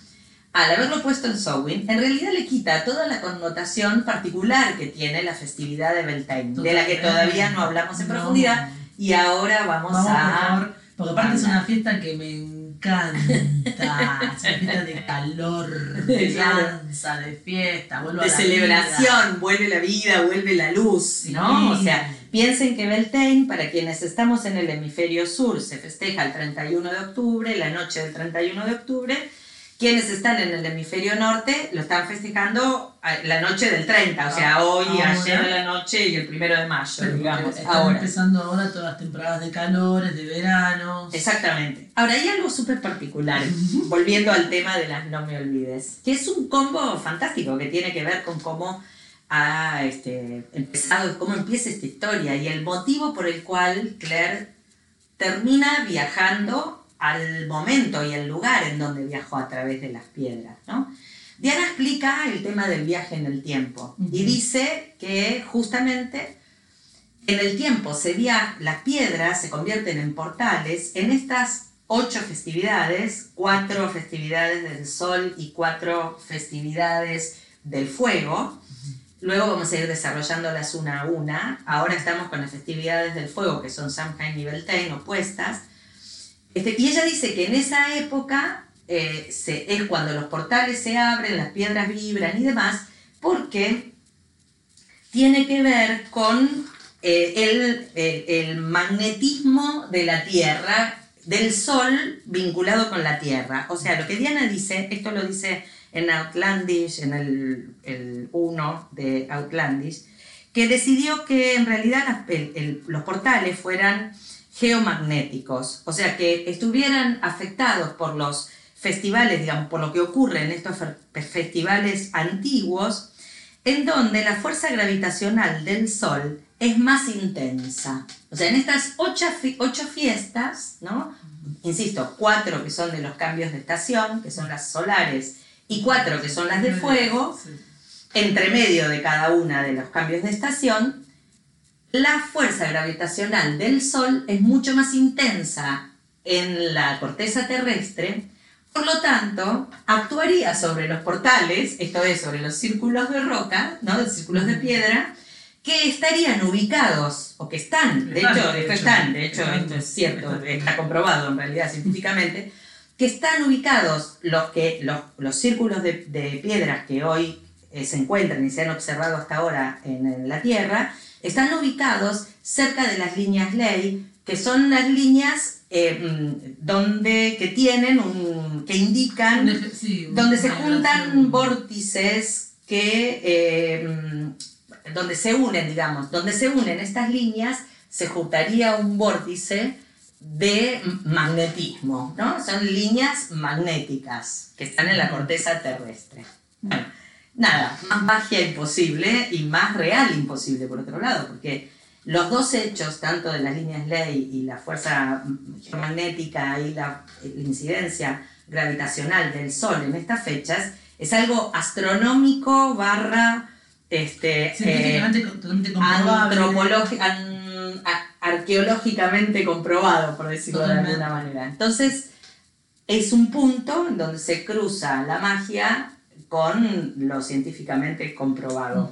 Speaker 2: al haberlo puesto en Samhain, en realidad le quita toda la connotación particular que tiene la festividad de Beltane, de la que
Speaker 1: Totalmente.
Speaker 2: todavía no hablamos en
Speaker 1: No.
Speaker 2: profundidad y ahora vamos,
Speaker 1: Vamos, por
Speaker 2: a...
Speaker 1: favor, porque aparte es una fiesta que me encanta. es una fiesta de calor, de *laughs* danza, de fiesta, vuelvo a
Speaker 2: de
Speaker 1: la
Speaker 2: celebración, vuelve la vida, vuelve la luz,
Speaker 1: Sí.
Speaker 2: ¿no? O sea, piensen que Beltane, para quienes estamos en el hemisferio sur, se festeja el 31 de octubre, la noche del 31 de octubre. Quienes están en el hemisferio norte lo están festejando la noche del 30, o sea,
Speaker 1: Ah,
Speaker 2: hoy,
Speaker 1: ahora.
Speaker 2: ayer a la noche y el primero de mayo, digamos,
Speaker 1: están
Speaker 2: ahora.
Speaker 1: empezando ahora todas las temporadas de calores, de veranos.
Speaker 2: Exactamente. Ahora hay algo súper particular, volviendo al tema de las no me olvides, que es un combo fantástico que tiene que ver con cómo ha este, empezado, cómo empieza esta historia y el motivo por el cual Claire termina viajando al momento y el lugar en donde viajó a través de las piedras. ¿no? Diana explica el tema del viaje en el tiempo y dice que justamente en el tiempo se via- las piedras se convierten en portales en estas ocho festividades, cuatro festividades del sol y cuatro festividades del fuego. Luego vamos a ir desarrollándolas una a una. Ahora estamos con las festividades del fuego, que son Samhain y Beltane, opuestas. Este, y ella dice que en esa época eh, es cuando los portales se abren, las piedras vibran y demás, porque tiene que ver con eh, el, el- magnetismo de la Tierra, del Sol vinculado con la Tierra. O sea, lo que Diana dice, esto lo dice en Outlandish, en el, el 1 de Outlandish, que decidió que en realidad los portales fueran geomagnéticos, o sea, que estuvieran afectados por los festivales, digamos, por lo que ocurre en estos fe- festivales antiguos, en donde la fuerza gravitacional del Sol es más intensa. O sea, en estas ocho, ocho fiestas, ¿no? Insisto, cuatro que son de los cambios de estación, que son las solares, y cuatro que son las de fuego, entre medio de cada una de los cambios de estación, la fuerza gravitacional del Sol es mucho más intensa en la corteza terrestre, por lo tanto, actuaría sobre los portales, esto es, sobre los círculos de roca, ¿no? los círculos de piedra, que estarían ubicados, o que están, de
Speaker 1: Están,
Speaker 2: hecho,
Speaker 1: de hecho.
Speaker 2: están, de hecho, esto es cierto, está comprobado en realidad científicamente, que están ubicados los, que, los, los círculos de, de piedras que hoy eh, se encuentran y se han observado hasta ahora en, en la Tierra, están ubicados cerca de las líneas ley, que son las líneas eh, mm, donde, que tienen un, que indican
Speaker 1: sí,
Speaker 2: donde se juntan vórtices que eh, mm, donde se unen, digamos, donde se unen estas líneas, se juntaría un vórtice de magnetismo, ¿no? Son líneas magnéticas que están en la corteza terrestre. Bueno, nada, más magia imposible y más real imposible por otro lado, porque los dos hechos, tanto de las líneas ley y la fuerza geomagnética y la, incidencia gravitacional del Sol en estas fechas, es algo astronómico barra este,
Speaker 1: eh,
Speaker 2: arqueológicamente comprobado, por decirlo de alguna manera. Entonces, es un punto en donde se cruza la magia con lo científicamente comprobado.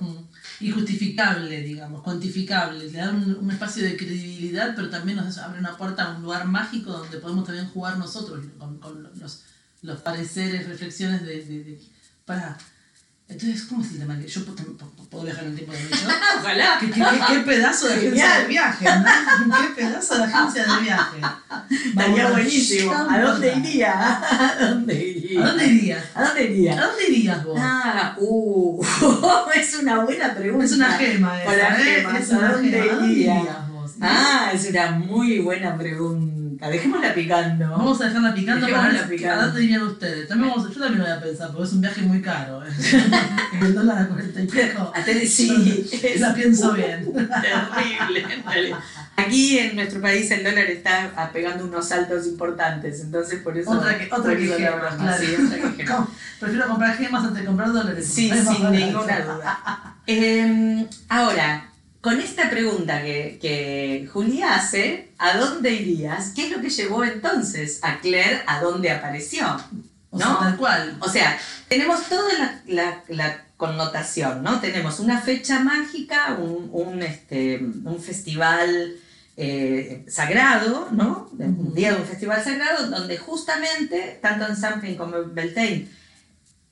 Speaker 1: Y justificable, digamos, cuantificable. Le da un, espacio de credibilidad, pero también nos abre una puerta a un lugar mágico donde podemos también jugar nosotros con, los, los, pareceres, reflexiones de, de para entonces, ¿cómo es el tema? Yo puedo viajar en el tiempo de mi *laughs*
Speaker 2: Ojalá.
Speaker 1: ¿Qué, qué, pedazo de agencia de viaje, ¿no? ¿Qué pedazo de agencia de viaje?
Speaker 2: Estaría buenísimo. ¿A dónde iría? *laughs* ¿A dónde iría?
Speaker 1: ¿A dónde irías?
Speaker 2: ¿A dónde iría?
Speaker 1: ¿A dónde irías vos?
Speaker 2: Ah, uh, *laughs* es una buena pregunta.
Speaker 1: Es una gema esa, ¿eh?
Speaker 2: Una ¿A dónde irías vos? Ah, es una muy buena pregunta. Dejémosla picando.
Speaker 1: Vamos a dejarla picando para ver picando. a dónde ustedes. También vamos, yo también lo voy a pensar, porque es un viaje muy caro. ¿eh? *laughs* el dólar a 40 y pico.
Speaker 2: Sí,
Speaker 1: la pienso bien.
Speaker 2: Terrible. Aquí en nuestro país el dólar está pegando unos saltos importantes, entonces por eso.
Speaker 1: Otra que, otra que gemas, claro. Sí, otra que gemas. Prefiero comprar gemas antes de comprar dólares.
Speaker 2: Sí, sin ninguna duda. Eh, ahora, con esta pregunta que, que Julia hace, ¿a dónde irías? ¿Qué es lo que llevó entonces a Claire a dónde apareció?
Speaker 1: ¿No? O sea, tal cual.
Speaker 2: O sea, tenemos toda la, connotación, ¿no? Tenemos una fecha mágica, un, este, un festival eh, sagrado, ¿no? Un día de un festival sagrado, donde justamente, tanto en Sampling como en Beltane,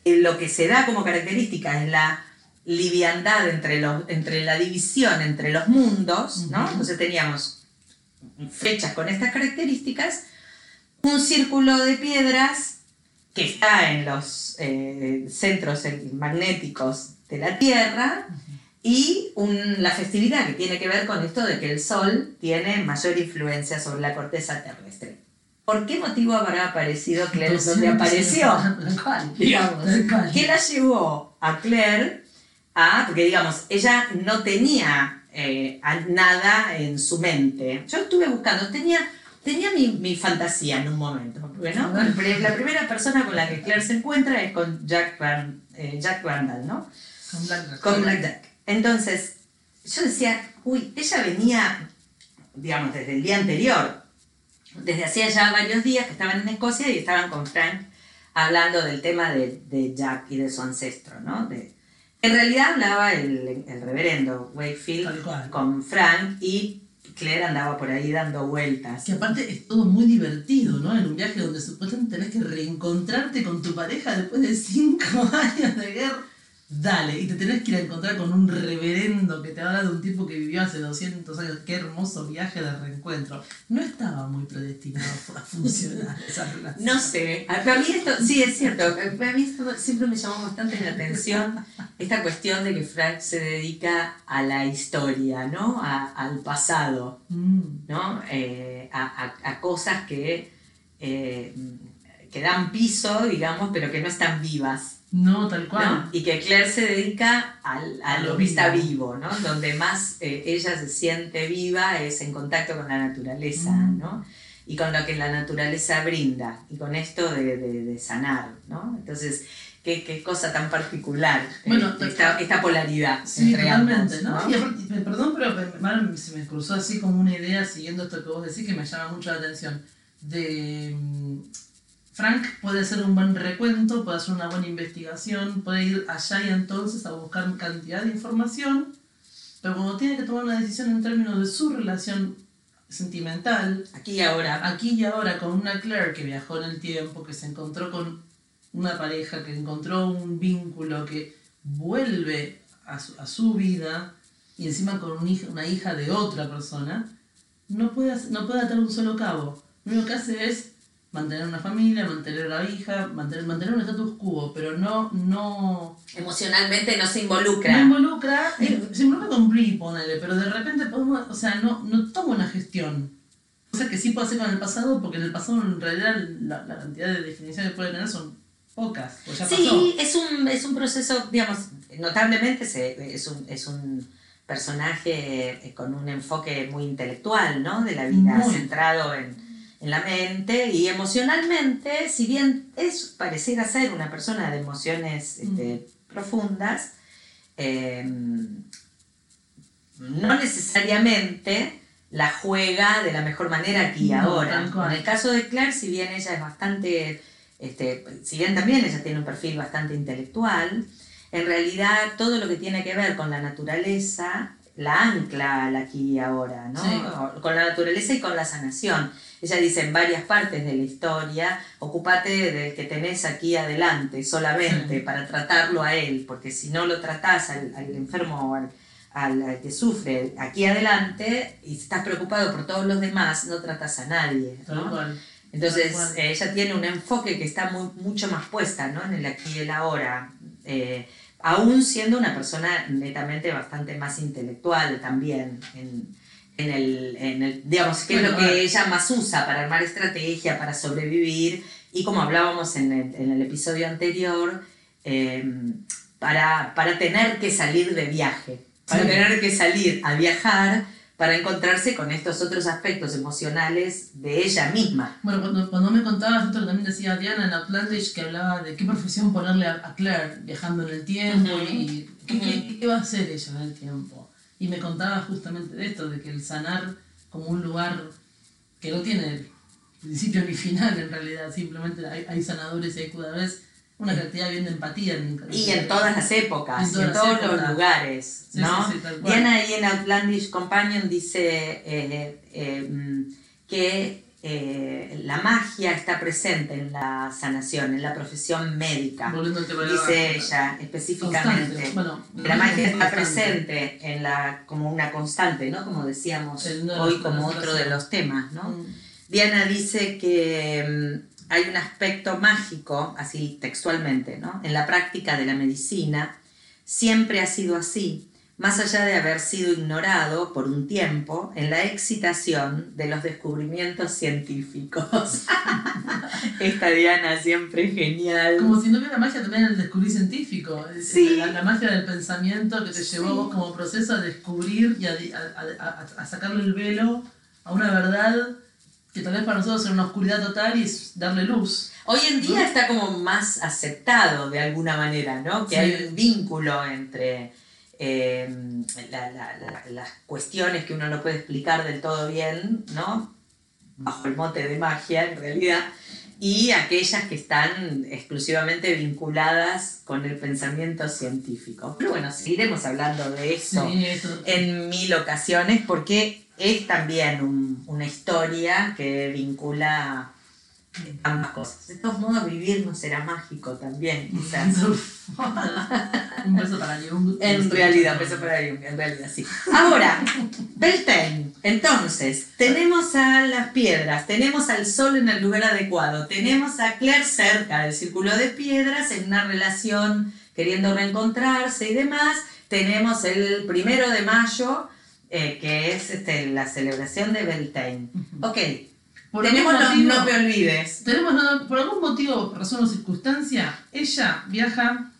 Speaker 2: eh, lo que se da como característica es la liviandad entre, los, entre la división entre los mundos, ¿no? Entonces teníamos fechas con estas características, un círculo de piedras que está en los eh, centros magnéticos de la Tierra y la festividad que tiene que ver con esto de que el Sol tiene mayor influencia sobre la corteza terrestre. ¿Por qué motivo habrá aparecido Claire donde apareció? *laughs* Digamos, ¿Qué la llevó a Claire Ah, porque digamos, ella no tenía eh, nada en su mente. Yo estuve buscando, tenía, tenía mi, fantasía en un momento. Bueno, la primera persona con la que Claire se encuentra es con Jack, eh, Jack Randall, ¿no?
Speaker 1: Con Black,
Speaker 2: con Black Jack. Entonces, yo decía, uy, ella venía, digamos, desde el día anterior, desde hacía ya varios días que estaban en Escocia y estaban con Frank hablando del tema de, de Jack y de su ancestro, ¿no? De, en realidad hablaba el, reverendo Wakefield con Frank y Claire andaba por ahí dando vueltas.
Speaker 1: Que aparte es todo muy divertido, ¿no? En un viaje donde supuestamente tenés que reencontrarte con tu pareja después de cinco *laughs* años de guerra. Dale, y te tenés que ir a encontrar con un reverendo que te habla de un tipo que vivió hace 200 años. Qué hermoso viaje de reencuentro. No estaba muy predestinado a funcionar *laughs* esa relación.
Speaker 2: No sé, para mí esto, sí es cierto, para mí esto siempre me llamó bastante la atención esta cuestión de que Frank se dedica a la historia, ¿no? al pasado, mm. ¿no? Eh, a, cosas que, eh, que dan piso, digamos, pero que no están vivas.
Speaker 1: No, tal cual.
Speaker 2: Y que Claire se dedica al, a lo vista vivo, ¿no? Donde más eh, ella se siente viva es en contacto con la naturaleza, mm. ¿no? Y con lo que la naturaleza brinda, y con esto de, de, sanar, ¿no? Entonces, qué, qué, cosa tan particular
Speaker 1: bueno,
Speaker 2: eh, esta, esta, polaridad.
Speaker 1: Sí, totalmente, ¿no? Y perdón, pero se me cruzó así como una idea siguiendo esto que vos decís que me llama mucho la atención. De mm, Frank puede hacer un buen recuento, puede hacer una buena investigación, puede ir allá y entonces a buscar cantidad de información, pero cuando tiene que tomar una decisión en términos de su relación sentimental,
Speaker 2: aquí y ahora,
Speaker 1: aquí y ahora con una Claire que viajó en el tiempo, que se encontró con una pareja, que encontró un vínculo, que vuelve a su, vida y encima con una hija de otra persona, no puede, no puede atar un solo cabo. Lo único que hace es mantener una familia, mantener a la hija, mantener, mantener un status quo, pero no, no...
Speaker 2: Emocionalmente no se involucra.
Speaker 1: No involucra, eh, se involucra con Brie, ponele, pero de repente podemos, o sea, no, no toma una gestión. O sea que sí puede hacer con el pasado, porque en el pasado en realidad la, la cantidad de definiciones que puede tener son pocas. Pues ya
Speaker 2: sí, Es, un, es un proceso, digamos, notablemente es, un, es un personaje eh, con un enfoque muy intelectual, ¿no? De la vida,
Speaker 1: Muy.
Speaker 2: centrado en, en la mente y emocionalmente, si bien es pareciera ser una persona de emociones este, profundas, eh, no necesariamente la juega de la mejor manera aquí y
Speaker 1: No,
Speaker 2: ahora. En el caso de Claire, si bien ella es bastante, este, si bien también ella tiene un perfil bastante intelectual, en realidad todo lo que tiene que ver con la naturaleza la ancla al aquí y ahora, ¿no?
Speaker 1: Sí.
Speaker 2: Con la naturaleza y con la sanación. Ella dice en varias partes de la historia, ocúpate del que tenés aquí adelante solamente
Speaker 1: Sí.
Speaker 2: para tratarlo a él, porque si no lo tratás al, al enfermo o al, al- al que sufre aquí adelante y estás preocupado por todos los demás, no tratas a nadie. Entonces, ella tiene un enfoque que está muy, mucho más puesta ¿no? en el aquí y el ahora, eh, aún siendo una persona netamente bastante más intelectual también, en, en el, en el- digamos, que es lo que ella más usa para armar estrategia, para sobrevivir, y como hablábamos en el, en el episodio anterior, eh, para, para tener que salir de viaje, para
Speaker 1: Sí.
Speaker 2: tener que salir a viajar para encontrarse con estos otros aspectos emocionales de ella misma.
Speaker 1: Bueno, cuando, cuando me contabas esto, también decía Diana en Outlandish que hablaba de qué profesión ponerle a, a Claire viajando en el tiempo y qué, qué- qué va a hacer ella en el tiempo. Y me contaba justamente de esto, de que el sanar como un lugar que no tiene principio ni final en realidad, simplemente hay, hay sanadores y hay vez una cantidad bien de empatía. En,
Speaker 2: Y en todas las épocas,
Speaker 1: En todas
Speaker 2: en
Speaker 1: las
Speaker 2: todos los
Speaker 1: épocas.
Speaker 2: lugares,
Speaker 1: Sí,
Speaker 2: ¿no?
Speaker 1: sí, sí.
Speaker 2: Diana ahí en Outlandish Companion dice eh, eh, mm, que eh, la magia está presente en la sanación, en la profesión médica, dice ella específicamente.
Speaker 1: Constante. Bueno,
Speaker 2: La magia está presente en la, como una constante, ¿no? Como decíamos hoy como otro de los temas, ¿no?
Speaker 1: Mm.
Speaker 2: Diana dice que mm, hay un aspecto mágico, así textualmente, ¿no? En la práctica de la medicina siempre ha sido así, más allá de haber sido ignorado por un tiempo en la excitación de los descubrimientos científicos. *laughs* Esta Diana siempre genial.
Speaker 1: Como si no hubiera magia también en el descubrir científico.
Speaker 2: Sí.
Speaker 1: La, la magia del pensamiento que te llevó
Speaker 2: Sí.
Speaker 1: vos como proceso a descubrir y a, a- a- a sacarle el velo a una verdad que tal vez para nosotros era una oscuridad total y darle luz.
Speaker 2: Hoy en día está como más aceptado de alguna manera, ¿no? Que
Speaker 1: Sí.
Speaker 2: hay un vínculo entre eh, la- la- la- las cuestiones que uno no puede explicar del todo bien, ¿no? Bajo el mote de magia, en realidad, y aquellas que están exclusivamente vinculadas con el pensamiento científico. Pero bueno, seguiremos hablando de
Speaker 1: Sí, esto-
Speaker 2: en mil ocasiones porque es también un- una historia que vincula ambas cosas. De todos modos, vivir no será mágico también, *laughs* quizás.
Speaker 1: un beso para Jung. *laughs*
Speaker 2: En realidad, un beso para Jung, en realidad sí. Ahora, Beltane. Entonces, tenemos a las piedras, tenemos al sol en el lugar adecuado, tenemos a Claire cerca del círculo de piedras en una relación queriendo reencontrarse y demás. Tenemos el primero de mayo, eh, que es este, la celebración de Beltane. Ok,
Speaker 1: Por
Speaker 2: tenemos los
Speaker 1: motivo-
Speaker 2: no me olvides.
Speaker 1: Tenemos, no, por algún motivo, razón o circunstancia, ella viaja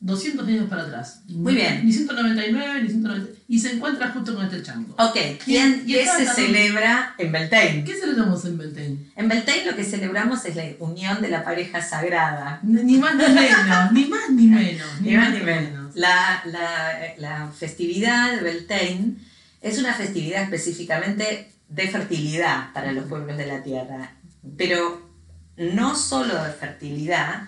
Speaker 1: 200 años para atrás.
Speaker 2: Muy bien.
Speaker 1: Ni 199, ni 190. Y se encuentra justo con este chango.
Speaker 2: Ok, ¿quién,
Speaker 1: Y-
Speaker 2: ¿qué se
Speaker 1: también-
Speaker 2: celebra en Beltane?
Speaker 1: ¿Qué celebramos en Beltane?
Speaker 2: En Beltane lo que celebramos es la unión de la pareja sagrada.
Speaker 1: Ni ni más ni menos, ni más ni menos.
Speaker 2: Ni más ni menos. La, la- la festividad de Beltane es una festividad específicamente de fertilidad para los pueblos de la tierra, pero no solo de fertilidad,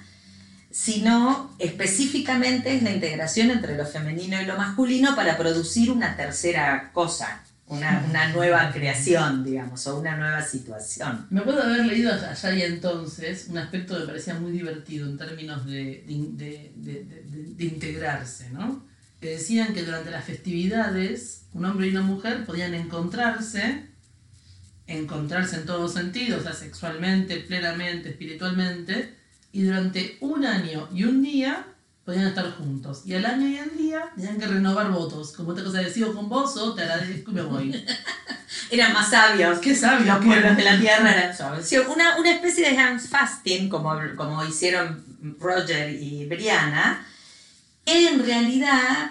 Speaker 2: sino específicamente es la integración entre lo femenino y lo masculino para producir una tercera cosa, una, nueva creación, digamos, o una nueva situación.
Speaker 1: Me acuerdo haber leído allá y entonces un aspecto que me parecía muy divertido en términos de- de- de- de integrarse, ¿no? Que decían que durante las festividades un hombre y una mujer podían encontrarse, encontrarse en todos sentidos, o sea, sexualmente, plenamente, espiritualmente, y durante un año y un día podían estar juntos. Y al año y al día tenían que renovar votos. Como esta cosa de sigo con vos o te agradezco y me voy. *laughs*
Speaker 2: Eran más sabios
Speaker 1: Qué sabios
Speaker 2: los pueblos de la tierra eran suaves. Sí, una, una especie de Hans Fasting, como, como hicieron Roger y Brianna, en realidad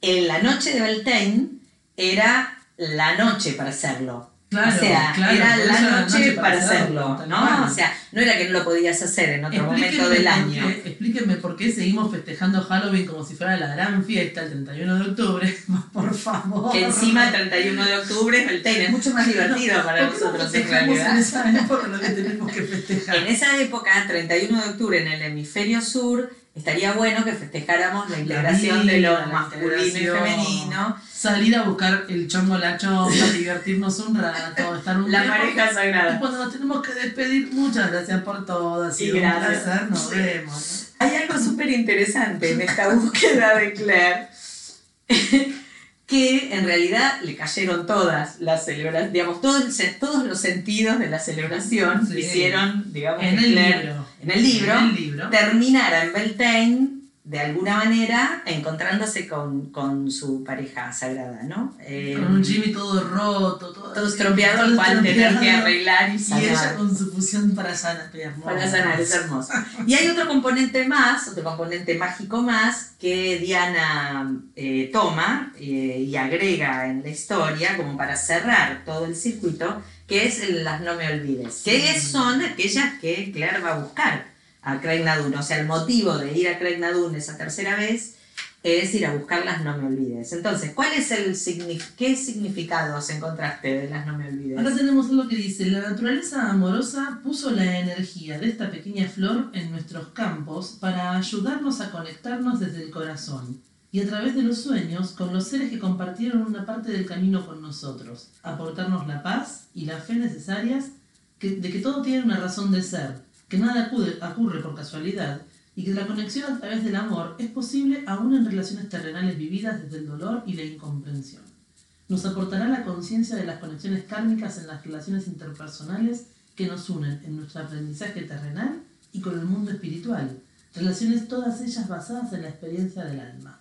Speaker 2: en la noche de Beltane era la noche para hacerlo.
Speaker 1: Claro,
Speaker 2: o sea,
Speaker 1: claro,
Speaker 2: era
Speaker 1: por
Speaker 2: la noche, para hacerlo, ¿no? O sea, no era que no lo podías hacer en otro momento del
Speaker 1: por
Speaker 2: año.
Speaker 1: qué- explíquenme por qué seguimos festejando Halloween como si fuera la gran fiesta el 31 de octubre, *laughs* por favor.
Speaker 2: Que encima el 31 de octubre es Beltane, es mucho más divertido *laughs* para
Speaker 1: ¿Por
Speaker 2: nosotros en
Speaker 1: festejamos en
Speaker 2: realidad.
Speaker 1: esa época lo que tenemos que festejar?
Speaker 2: En esa época, 31 de octubre, en el hemisferio sur, estaría bueno que festejáramos la integración de lo masculino y femenino,
Speaker 1: Salir a buscar el chongo, la chonga, divertirnos un rato, estar un
Speaker 2: la
Speaker 1: tiempo.
Speaker 2: pareja
Speaker 1: Y
Speaker 2: sagrada.
Speaker 1: cuando nos tenemos que despedir, muchas gracias por todo. Ha sido un
Speaker 2: gracias.
Speaker 1: placer, nos
Speaker 2: Sí.
Speaker 1: vemos.
Speaker 2: Hay algo súper interesante en esta búsqueda de Claire, *laughs* que en realidad le cayeron todas las celebraciones, digamos, todos, los sentidos de la celebración
Speaker 1: Sí.
Speaker 2: hicieron, digamos,
Speaker 1: En el
Speaker 2: Claire,
Speaker 1: libro.
Speaker 2: En el libro,
Speaker 1: En el libro.
Speaker 2: terminara en Beltane de alguna manera encontrándose con, con su pareja sagrada, ¿no? Eh,
Speaker 1: Con un Jimmy todo roto, todo,
Speaker 2: todo estropeado, al cual tener que arreglar y
Speaker 1: Y
Speaker 2: sanar.
Speaker 1: ella con su fusión para sanar. hermoso.
Speaker 2: Para sanar, es hermoso. Y hay otro componente más, otro componente mágico más, que Diana eh, toma eh, y agrega en la historia como para cerrar todo el circuito, que es las no me olvides, que son aquellas que Claire va a buscar a Craig Nadun. O sea, el motivo de ir a Craig Nadun esa tercera vez es ir a buscar las no me olvides. Entonces, ¿cuál es el qué significados encontraste de las no me olvides?
Speaker 1: Acá tenemos algo que dice, la naturaleza amorosa puso la energía de esta pequeña flor en nuestros campos para ayudarnos a conectarnos desde el corazón y a través de los sueños con los seres que compartieron una parte del camino con nosotros, aportarnos la paz y la fe necesarias de que todo tiene una razón de ser, que nada ocurre por casualidad y que la conexión a través del amor es posible aún en relaciones terrenales vividas desde el dolor y la incomprensión nos aportará la conciencia de las conexiones kármicas en las relaciones interpersonales que nos unen en nuestro aprendizaje terrenal y con el mundo espiritual, relaciones todas ellas basadas en la experiencia del alma.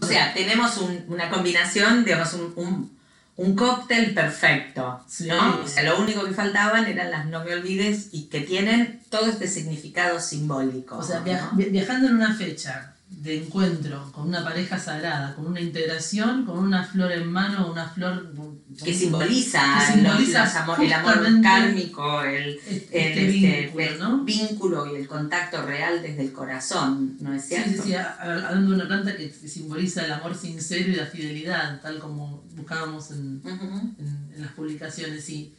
Speaker 2: O sea, tenemos un- una combinación, digamos, un, un- un cóctel perfecto,
Speaker 1: Sí.
Speaker 2: ¿no? O sea, lo único que faltaban eran las no me olvides y que tienen todo este significado simbólico.
Speaker 1: O sea,
Speaker 2: ¿no?
Speaker 1: via- vi- viajando en una fecha de encuentro con una pareja sagrada, con una integración, con una flor en mano, una flor
Speaker 2: que simboliza,
Speaker 1: que simboliza
Speaker 2: los- los amor- el amor kármico, el,
Speaker 1: este,
Speaker 2: el,
Speaker 1: este vínculo,
Speaker 2: el
Speaker 1: ¿no?
Speaker 2: vínculo y el contacto real desde el corazón, ¿no es
Speaker 1: Sí,
Speaker 2: cierto?
Speaker 1: sí, sí, a- hablando de una planta que simboliza el amor sincero y la fidelidad, tal como buscábamos en,
Speaker 2: Ujú.
Speaker 1: en, en las publicaciones, sí.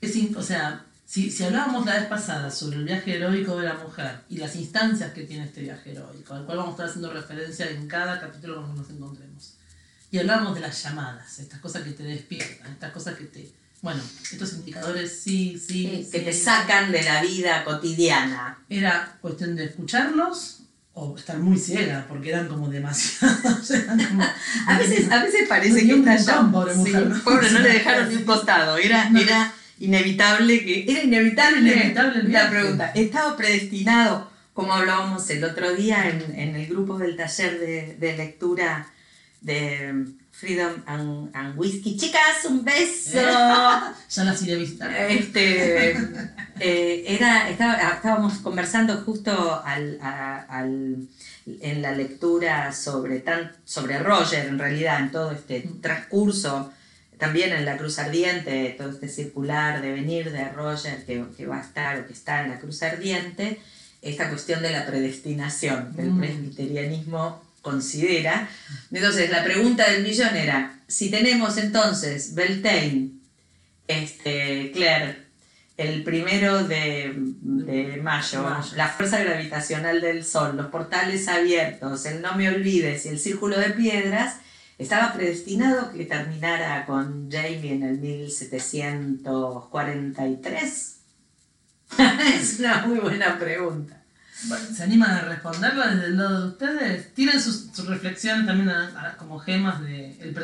Speaker 1: Es o sea, si, si hablábamos la vez pasada sobre el viaje heroico de la mujer y las instancias que tiene este viaje heroico, al cual vamos a estar haciendo referencia en cada capítulo que nos encontremos, y hablábamos de las llamadas, estas cosas que te despiertan, estas cosas que te... Bueno, estos indicadores sí, sí,
Speaker 2: Sí, que
Speaker 1: sí,
Speaker 2: te
Speaker 1: sí.
Speaker 2: sacan de la vida cotidiana.
Speaker 1: Era cuestión de escucharlos o estar muy ciega, porque eran como demasiados. *laughs* eran como-
Speaker 2: A veces, a veces parece
Speaker 1: Tenía
Speaker 2: que
Speaker 1: un pobre mujer, ¿no?
Speaker 2: pobre, no le dejaron ni un costado. Era,
Speaker 1: No.
Speaker 2: era inevitable que. Era inevitable,
Speaker 1: inevitable
Speaker 2: la pregunta. Estaba predestinado, como hablábamos el otro día en, en el grupo del taller de, de lectura de Freedom and, and Whiskey. Chicas, un beso.
Speaker 1: ya las iré a visitar.
Speaker 2: Este, eh, era, estaba- estábamos conversando justo al, a- al- en la lectura sobre, tan, sobre Roger, en realidad, en todo este transcurso, también en la Cruz Ardiente, todo este circular de venir de Roger que, que va a estar o que está en la Cruz Ardiente, esta cuestión de la predestinación que el
Speaker 1: Mm.
Speaker 2: presbiterianismo considera. Entonces, la pregunta del millón era, si tenemos entonces Beltane, este, Claire, el primero de, de mayo,
Speaker 1: Mayo.
Speaker 2: la fuerza gravitacional del Sol, los portales abiertos, el no me olvides y el círculo de piedras, estaba predestinado que terminara con Jamie en el 1743. *laughs* es una muy buena pregunta.
Speaker 1: Bueno, ¿Se animan a responderlo desde el lado de ustedes? Tienen sus, sus reflexiones también a- a- como gemas de el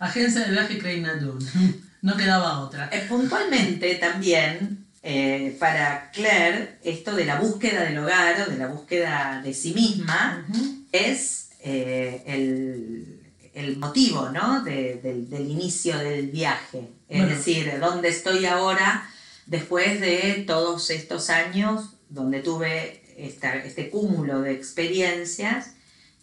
Speaker 1: Agencia de Viaje Crane Nadun. *laughs* No quedaba otra.
Speaker 2: Eh, puntualmente también, eh, para Claire, esto de la búsqueda del hogar o de la búsqueda de sí misma es eh, el, el motivo ¿no? de- del, del inicio del viaje. Es
Speaker 1: Bueno.
Speaker 2: decir, ¿dónde estoy ahora después de todos estos años donde tuve esta- este cúmulo de experiencias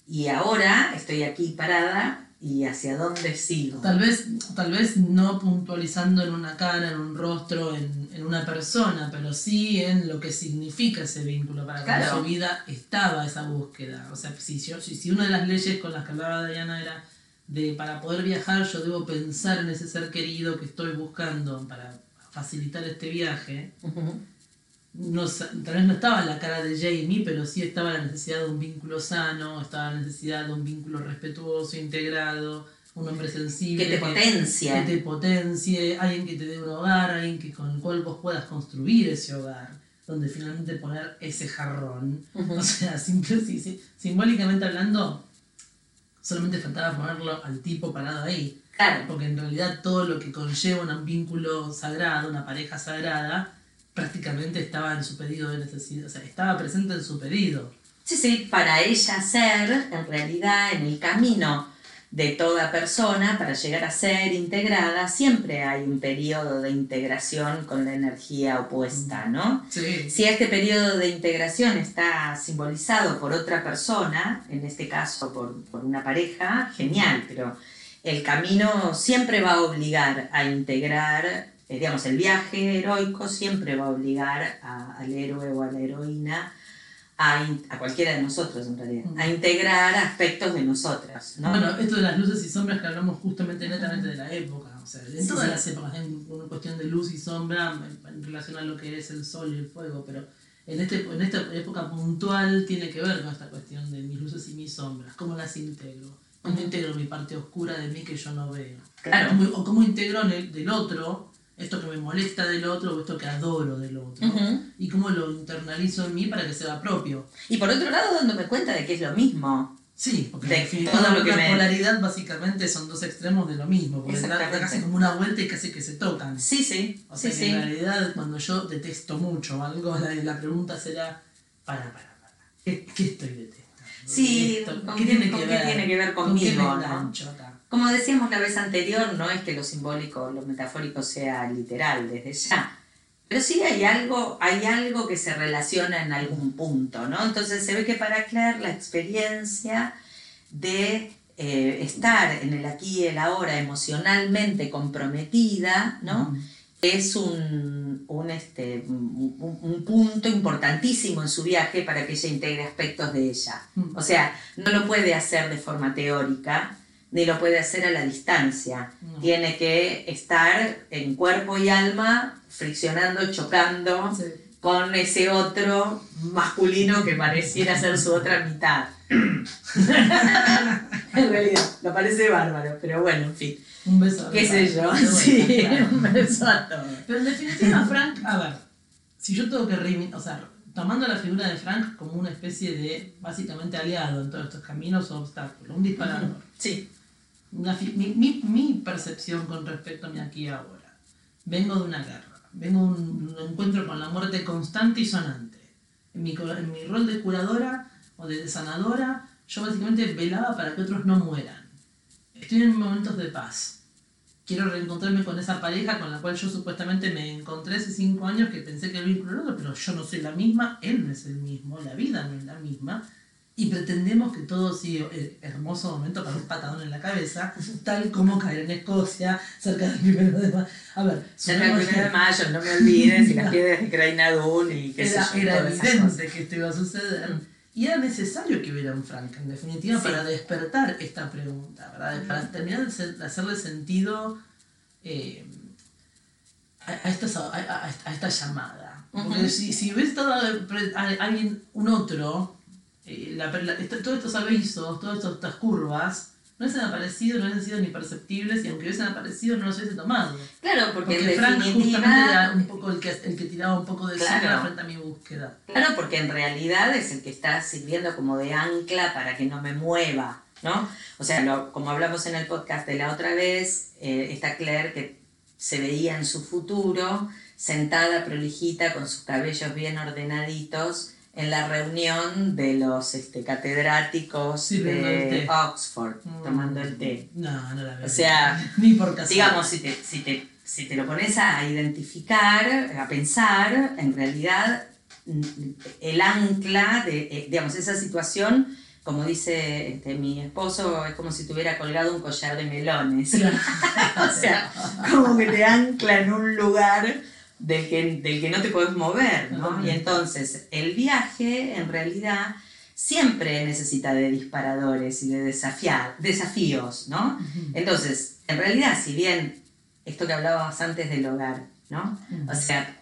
Speaker 2: y ahora estoy aquí parada y hacia dónde sigo.
Speaker 1: Tal vez, tal vez no puntualizando en una cara, en un rostro, en, en una persona, pero sí en lo que significa ese vínculo. Para que en su vida estaba esa búsqueda. O sea, si, yo, si, si una de las leyes con las que hablaba Diana era de para poder viajar yo debo pensar en ese ser querido que estoy buscando para facilitar este viaje,
Speaker 2: Ujú.
Speaker 1: no, sa- tal vez no estaba en la cara de Jamie, pero sí estaba la necesidad de un vínculo sano, estaba la necesidad de un vínculo respetuoso, integrado, un hombre sensible.
Speaker 2: Que te potencie.
Speaker 1: Que te potencie, alguien que te dé un hogar, alguien que, con el cual vos puedas construir ese hogar, donde finalmente poner ese jarrón.
Speaker 2: Ujú.
Speaker 1: O sea, simple- simbólicamente hablando, solamente faltaba ponerlo al tipo parado ahí.
Speaker 2: Claro.
Speaker 1: Porque en realidad todo lo que conlleva un vínculo sagrado, una pareja sagrada, prácticamente estaba en su pedido de necesidad, o sea, estaba presente en su pedido.
Speaker 2: Sí, sí, para ella ser, en realidad, en el camino de toda persona, para llegar a ser integrada, siempre hay un periodo de integración con la energía opuesta, ¿no?
Speaker 1: Sí.
Speaker 2: Si este periodo de integración está simbolizado por otra persona, en este caso por, por una pareja, genial, pero el camino siempre va a obligar a integrar, eh, digamos, el viaje heroico siempre va a obligar a- al héroe o a la heroína, a, a cualquiera de nosotros en realidad, a integrar aspectos de nosotras, ¿no?
Speaker 1: Bueno, esto de las luces y sombras que hablamos justamente netamente de la época, o sea,
Speaker 2: Sí,
Speaker 1: todas las épocas, en una cuestión de luz y sombra en, relación a lo que es el sol y el fuego, pero en, este, en esta época puntual tiene que ver con esta cuestión de mis luces y mis sombras, cómo las integro, cómo integro mi parte oscura de mí que yo no veo,
Speaker 2: Claro.
Speaker 1: o cómo, o cómo integro en el- del otro esto que me molesta del otro o esto que adoro del otro, y cómo lo internalizo en mí para que sea propio.
Speaker 2: Y por otro lado, dándome cuenta de que es lo mismo.
Speaker 1: Sí, porque
Speaker 2: De lo que
Speaker 1: la
Speaker 2: me-
Speaker 1: polaridad básicamente son dos extremos de lo mismo, porque da, casi como una vuelta y casi que se tocan.
Speaker 2: Sí, sí,
Speaker 1: O sea
Speaker 2: sí,
Speaker 1: que
Speaker 2: sí.
Speaker 1: en realidad cuando yo detesto mucho algo, *laughs* la, la pregunta será, para, para, para, ¿qué, qué estoy detestando?
Speaker 2: Sí,
Speaker 1: Esto,
Speaker 2: ¿con
Speaker 1: ¿qué tiene
Speaker 2: con
Speaker 1: que
Speaker 2: qué
Speaker 1: ver?
Speaker 2: tiene que ver
Speaker 1: ¿Con qué
Speaker 2: conmigo,
Speaker 1: me
Speaker 2: no?
Speaker 1: acá?
Speaker 2: Como decíamos la vez anterior, no es que lo simbólico, lo metafórico sea literal desde ya, pero sí hay algo, hay algo que se relaciona en algún punto, ¿no? Entonces se ve que para Claire la experiencia de eh, estar en el aquí y el ahora emocionalmente comprometida, ¿no? Es un, un, este, un, un- un punto importantísimo en su viaje para que ella integre aspectos de ella.
Speaker 1: Mm.
Speaker 2: O sea, no lo puede hacer de forma teórica, ni lo puede hacer a la distancia.
Speaker 1: No.
Speaker 2: Tiene que estar en cuerpo y alma, friccionando, chocando
Speaker 1: Sí.
Speaker 2: con ese otro masculino que pareciera ser su otra mitad. *laughs* en realidad, lo parece bárbaro, pero bueno, en fin.
Speaker 1: Un beso.
Speaker 2: ¿Qué sé yo? Sí, *laughs* un beso a todos.
Speaker 1: Pero en definitiva, Frank, a ver, si yo tengo que reivindicar, o sea, tomando la figura de Frank como una especie de, básicamente, aliado en todos estos caminos o obstáculos, un disparador.
Speaker 2: Sí.
Speaker 1: Mi, percepción con respecto a mi aquí y ahora. Vengo de una guerra, vengo de un, encuentro con la muerte constante y sonante. En mi, en mi rol de curadora o de sanadora, yo básicamente velaba para que otros no mueran. Estoy en momentos de paz. Quiero reencontrarme con esa pareja con la cual yo supuestamente me encontré hace cinco años que pensé que el vínculo pero yo no soy la misma, él no es el mismo, la vida no es la misma. Y pretendemos que todo siga el hermoso momento para un patadón en la cabeza, tal como caer en Escocia, cerca del primero de mayo. A ver,
Speaker 2: Cerca del primero de mayo, no me olvides, y las *laughs* piedras de Krainadun y qué
Speaker 1: era,
Speaker 2: sé yo,
Speaker 1: era evidente que esto iba a suceder. Y era necesario que hubiera un Frank, en definitiva,
Speaker 2: Sí.
Speaker 1: para despertar esta pregunta, ¿verdad? Para terminar de, hacerle sentido eh, a, a esta, a, a- a esta llamada. Porque si, si hubiese estado a- alguien, un otro, eh, la- la- esta- todos estos avisos, todas estas curvas, no hubiesen aparecido, no hubiesen sido ni perceptibles, y aunque hubiesen aparecido, no los hubiese tomado.
Speaker 2: Claro, porque,
Speaker 1: Porque
Speaker 2: en
Speaker 1: Frank
Speaker 2: definitiva...
Speaker 1: justamente era un poco el que, el que tiraba un poco de
Speaker 2: Claro.
Speaker 1: sombra frente a mi búsqueda.
Speaker 2: Claro, porque en realidad es el que está sirviendo como de ancla para que no me mueva, ¿no? O sea, lo- como hablamos en el podcast de la otra vez, eh, está Claire que se veía en su futuro sentada prolijita con sus cabellos bien ordenaditos en la reunión de los este, catedráticos de. Oxford,
Speaker 1: Mm.
Speaker 2: tomando el té.
Speaker 1: No, no la veo.
Speaker 2: O sea, *laughs*
Speaker 1: ni por casualidad.
Speaker 2: Digamos, si te, si, te, si te lo pones a identificar, a pensar, en realidad mm, el ancla de, eh, digamos, esa situación como dice este, mi esposo, es como si tuviera colgado un collar de melones. *laughs* o sea, como que te ancla en un lugar del que, del que no te puedes mover, ¿no? Y entonces el viaje en realidad siempre necesita de disparadores y de desafiar, desafíos, ¿no? Entonces, en realidad, si bien esto que hablabas antes del hogar, ¿no? O sea,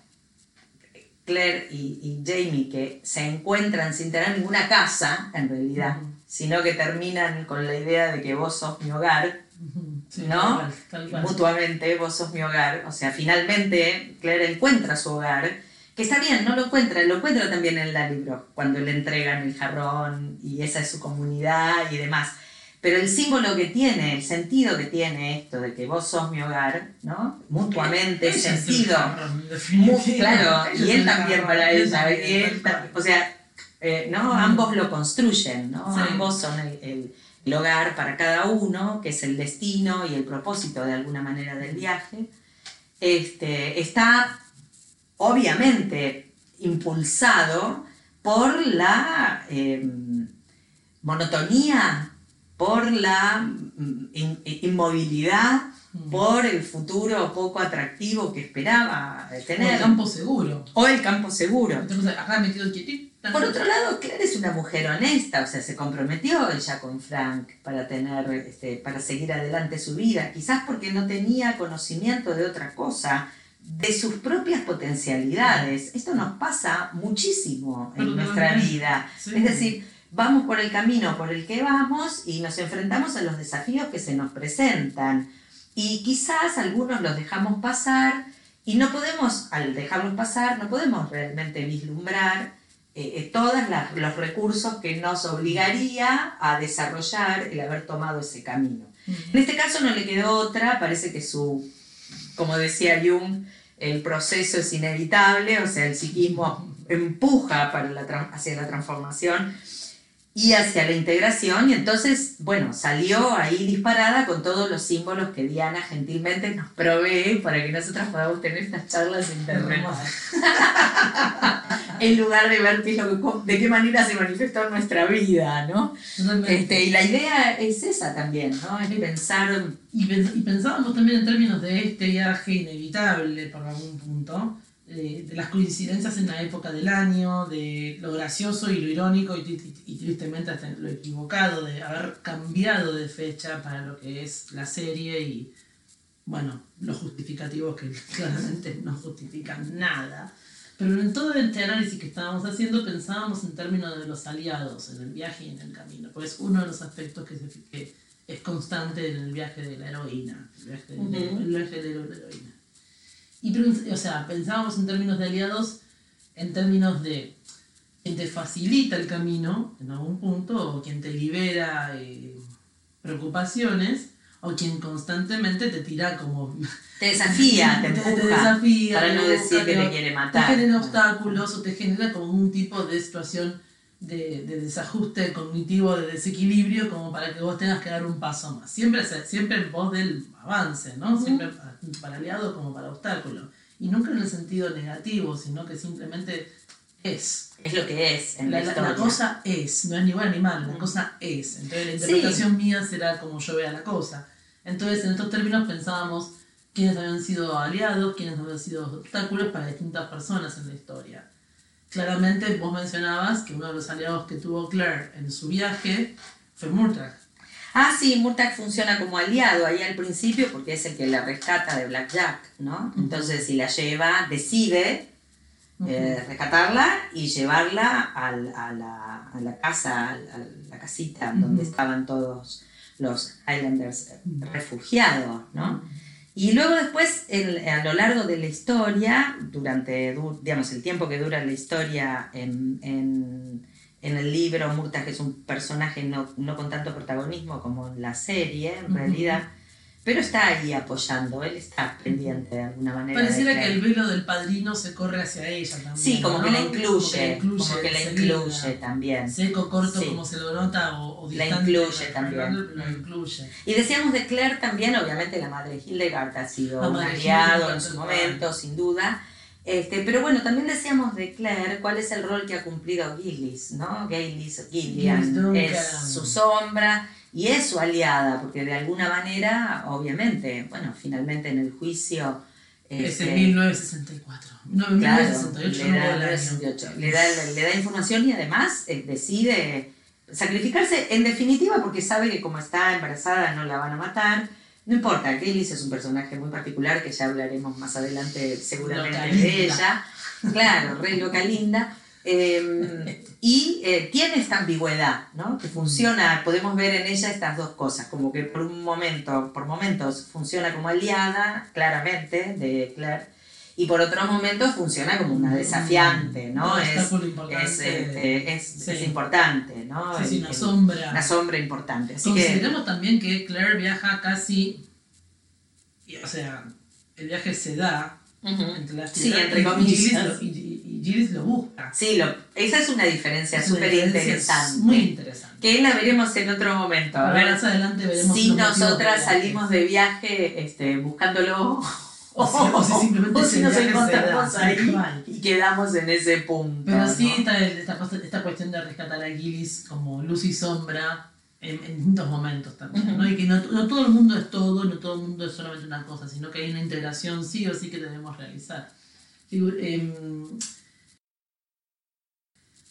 Speaker 2: Claire y, Jamie que se encuentran sin tener ninguna casa, en realidad, sino que terminan con la idea de que vos sos mi hogar, ¿no? Mutuamente, vos sos mi hogar. O sea, finalmente Claire encuentra su hogar, que está bien, no lo encuentra, lo encuentra también en la libro, cuando le entregan el jarrón y esa es su comunidad y demás. Pero el símbolo que tiene, el sentido que tiene esto de que vos sos mi hogar, ¿no? Mutuamente, sentido. Muy, claro, y él también para ella. o sea, eh, ¿no? Ambos lo construyen, ¿no? Ambos son el, el, hogar para cada uno, que es el destino y el propósito de alguna manera del viaje. Este, está obviamente impulsado por la eh, monotonía por la mm, inmovilidad, por el futuro poco atractivo que esperaba tener.
Speaker 1: O el campo seguro.
Speaker 2: O el campo seguro.
Speaker 1: Entonces, acá metido
Speaker 2: Por otro lado, Claire es una mujer honesta, o sea, se comprometió ella con Frank para tener, este, para seguir adelante su vida, quizás porque no tenía conocimiento de otra cosa, de sus propias potencialidades. Esto nos pasa muchísimo en nuestra vida. Es decir, vamos por el camino por el que vamos y nos enfrentamos a los desafíos que se nos presentan. Y quizás algunos los dejamos pasar y no podemos, al dejarlos pasar, no podemos realmente vislumbrar eh, eh, todos los recursos que nos obligaría a desarrollar el haber tomado ese camino. En este caso no le quedó otra, parece que su, como decía Jung, el proceso es inevitable, o sea, el psiquismo empuja para la, hacia la transformación y hacia la integración. Y entonces, bueno, salió ahí disparada con todos los símbolos que Diana gentilmente nos provee para que nosotras podamos tener estas charlas internet. *laughs* en lugar de ver qué de qué manera se manifestó en nuestra vida, ¿no? Este, y la idea es esa también, ¿no? Es pensar...
Speaker 1: Y, y pensábamos también en términos de este viaje inevitable por algún punto, de, las coincidencias en la época del año, de lo gracioso y lo irónico y, tristemente hasta lo equivocado, de haber cambiado de fecha para lo que es la serie y, bueno, los justificativos que *laughs* claramente no justifican nada. Pero en todo este análisis que estábamos haciendo pensábamos en términos de los aliados en el viaje y en el camino, pues es uno de los aspectos que, se, es constante en el viaje de la heroína, el viaje, el viaje de la heroína. Y, o sea, pensábamos en términos de aliados, en términos de quien te facilita el camino en algún punto, o quien te libera eh, preocupaciones, o quien constantemente te tira como... *laughs*
Speaker 2: Te desafía, *laughs* te empuja, te, desafía, para no decir que te quiere matar.
Speaker 1: Te genera obstáculos o te genera como un tipo de situación de, desajuste cognitivo, de desequilibrio, como para que vos tengas que dar un paso más. Siempre, siempre en pos del avance, ¿no? Siempre para aliado como para obstáculo. Y nunca en el sentido negativo, sino que simplemente es.
Speaker 2: Es lo que es. En
Speaker 1: la, la, cosa es, no es ni bueno ni malo, la cosa es. Entonces la interpretación mía será como yo vea la cosa. Entonces en estos términos pensábamos quiénes habían sido aliados, quiénes habían sido obstáculos para distintas personas en la historia claramente vos mencionabas que uno de los aliados que tuvo Claire en su viaje fue Murtagh.
Speaker 2: Ah, sí, Murtagh funciona como aliado ahí al principio porque es el que la rescata de Blackjack, ¿no? Entonces, si la lleva, decide eh, rescatarla y llevarla a, la, casa, a, la casita donde estaban todos los Highlanders refugiados, ¿no? Y luego después, a lo largo de la historia, durante digamos, el tiempo que dura la historia en, en, en el libro, Murtagh es un personaje no, no, con tanto protagonismo como en la serie, en realidad, pero está ahí apoyando, él está pendiente de alguna manera.
Speaker 1: Pareciera que el velo del padrino se corre hacia ella también.
Speaker 2: Sí, como que la incluye, como que la incluye, también.
Speaker 1: Seco, corto, como se lo nota, o, o
Speaker 2: La incluye también.
Speaker 1: La incluye.
Speaker 2: Y decíamos de Claire también, obviamente la madre Hildegard ha sido un aliado en su momento, sin duda. Este, pero bueno, también decíamos de Claire cuál es el rol que ha cumplido Gillis, ¿no? Gillis, Gillian es su sombra y es su aliada, porque de alguna manera, obviamente, bueno, finalmente en el juicio...
Speaker 1: Es
Speaker 2: este,
Speaker 1: en 1964. No,
Speaker 2: Claro,
Speaker 1: 1968
Speaker 2: le
Speaker 1: no
Speaker 2: da,
Speaker 1: hubo el año.
Speaker 2: 1968. Le da, le da información y además eh, decide sacrificarse en definitiva porque sabe que como está embarazada no la van a matar. No importa, Gillis es un personaje muy particular que ya hablaremos más adelante seguramente
Speaker 1: Loca
Speaker 2: de
Speaker 1: linda.
Speaker 2: ella. Claro, re loca linda. Eh, y eh, tiene esta ambigüedad, ¿no? Que funciona, podemos ver en ella estas dos cosas, como que por un momento, por momentos funciona como aliada, claramente, de Claire, y por otros momentos funciona como una desafiante, ¿no?
Speaker 1: Un
Speaker 2: Es,
Speaker 1: importante.
Speaker 2: es, este, es,
Speaker 1: Sí.
Speaker 2: es importante, ¿no?
Speaker 1: Sí, sí, una sombra.
Speaker 2: Una sombra importante. Así que,
Speaker 1: Consideremos también que Claire viaja casi. O sea, el viaje se da
Speaker 2: Ujú.
Speaker 1: entre las
Speaker 2: Sí, entre comillas.
Speaker 1: Y, y- y Gillis lo busca.
Speaker 2: sí, lo- esa es una diferencia súper interesante.
Speaker 1: Muy interesante.
Speaker 2: Que la veremos en otro momento. A ver
Speaker 1: más adelante veremos
Speaker 2: si nosotras salimos de viaje este, buscándolo
Speaker 1: O *laughs* o si simplemente
Speaker 2: o si nos encontramos ahí y quedamos en ese punto.
Speaker 1: Pero sí
Speaker 2: ¿no?
Speaker 1: esta, cosa- esta cuestión de rescatar a Gillis como luz y sombra en, en distintos momentos también. ¿no? Y que no, no todo el mundo es todo, no todo el mundo es solamente una cosa, sino que hay una integración sí o sí que debemos realizar. Em,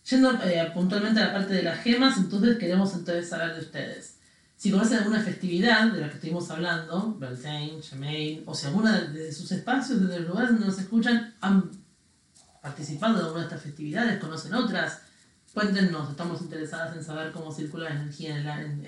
Speaker 1: yendo eh, puntualmente a la parte de las gemas, entonces queremos entonces saber de ustedes. Si conocen alguna festividad de la que estuvimos hablando, Beltane, Germain, o si alguna de, de sus espacios, desde los lugares donde nos escuchan, han participado de alguna de estas festividades, conocen otras, cuéntenos, estamos interesadas en saber cómo circula la energía en, la- en-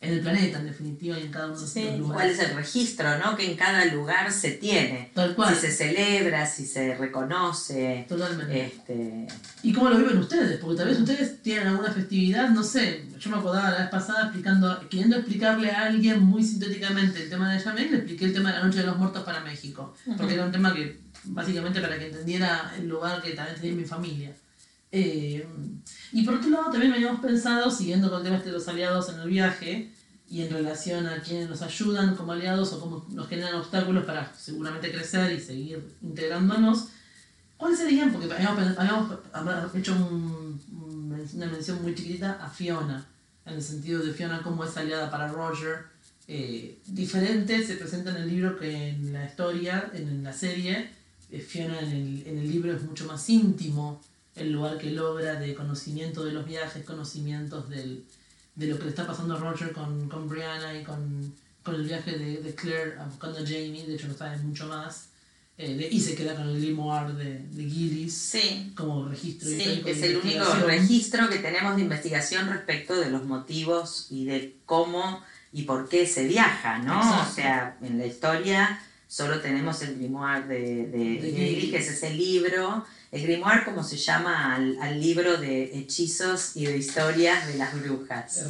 Speaker 1: en el planeta, en definitiva, y en cada uno de
Speaker 2: Sí,
Speaker 1: estos
Speaker 2: ¿y
Speaker 1: lugares.
Speaker 2: ¿Cuál es el registro ¿no? que en cada lugar se tiene?
Speaker 1: Tal cual,
Speaker 2: Si se celebra, si se reconoce.
Speaker 1: totalmente.
Speaker 2: Este,
Speaker 1: ¿Y cómo lo viven ustedes? Porque tal vez ustedes tienen alguna festividad, no sé, yo me acordaba la vez pasada explicando, queriendo explicarle a alguien muy sintéticamente el tema de Yamel, le expliqué el tema de la Noche de los Muertos para México, porque
Speaker 2: Ujú.
Speaker 1: era un tema que, básicamente para que entendiera el lugar que también tenía mi familia. Eh, y por otro lado, también habíamos pensado, siguiendo con el tema de los aliados en el viaje, y en relación a quienes nos ayudan como aliados o cómo nos generan obstáculos para seguramente crecer y seguir integrándonos, ¿Cuáles serían? Porque habíamos, habíamos hecho un- un- una mención muy chiquitita a Fiona, en el sentido de Fiona como es aliada para Roger. Eh, diferente se presenta en el libro que en la historia, en la serie. Eh, Fiona en el, en el libro es mucho más íntimo el lugar que logra de conocimiento de los viajes, conocimientos del, de lo que le está pasando a Roger con, con Brianna y con, con el viaje de, de Claire a- buscando a Jamie, de hecho no sabe mucho más. Eh, de- y se queda con el grimoire de, de Gillis
Speaker 2: sí,
Speaker 1: como registro
Speaker 2: Sí,
Speaker 1: histórico
Speaker 2: es el único registro que tenemos de investigación respecto de los motivos y de cómo y por qué se viaja, ¿no?
Speaker 1: Exacto.
Speaker 2: O sea, en la historia solo tenemos el grimoire de, de.
Speaker 1: Gillis,
Speaker 2: que es ese libro. El grimoire como se llama al, al libro de hechizos y de historias de las brujas.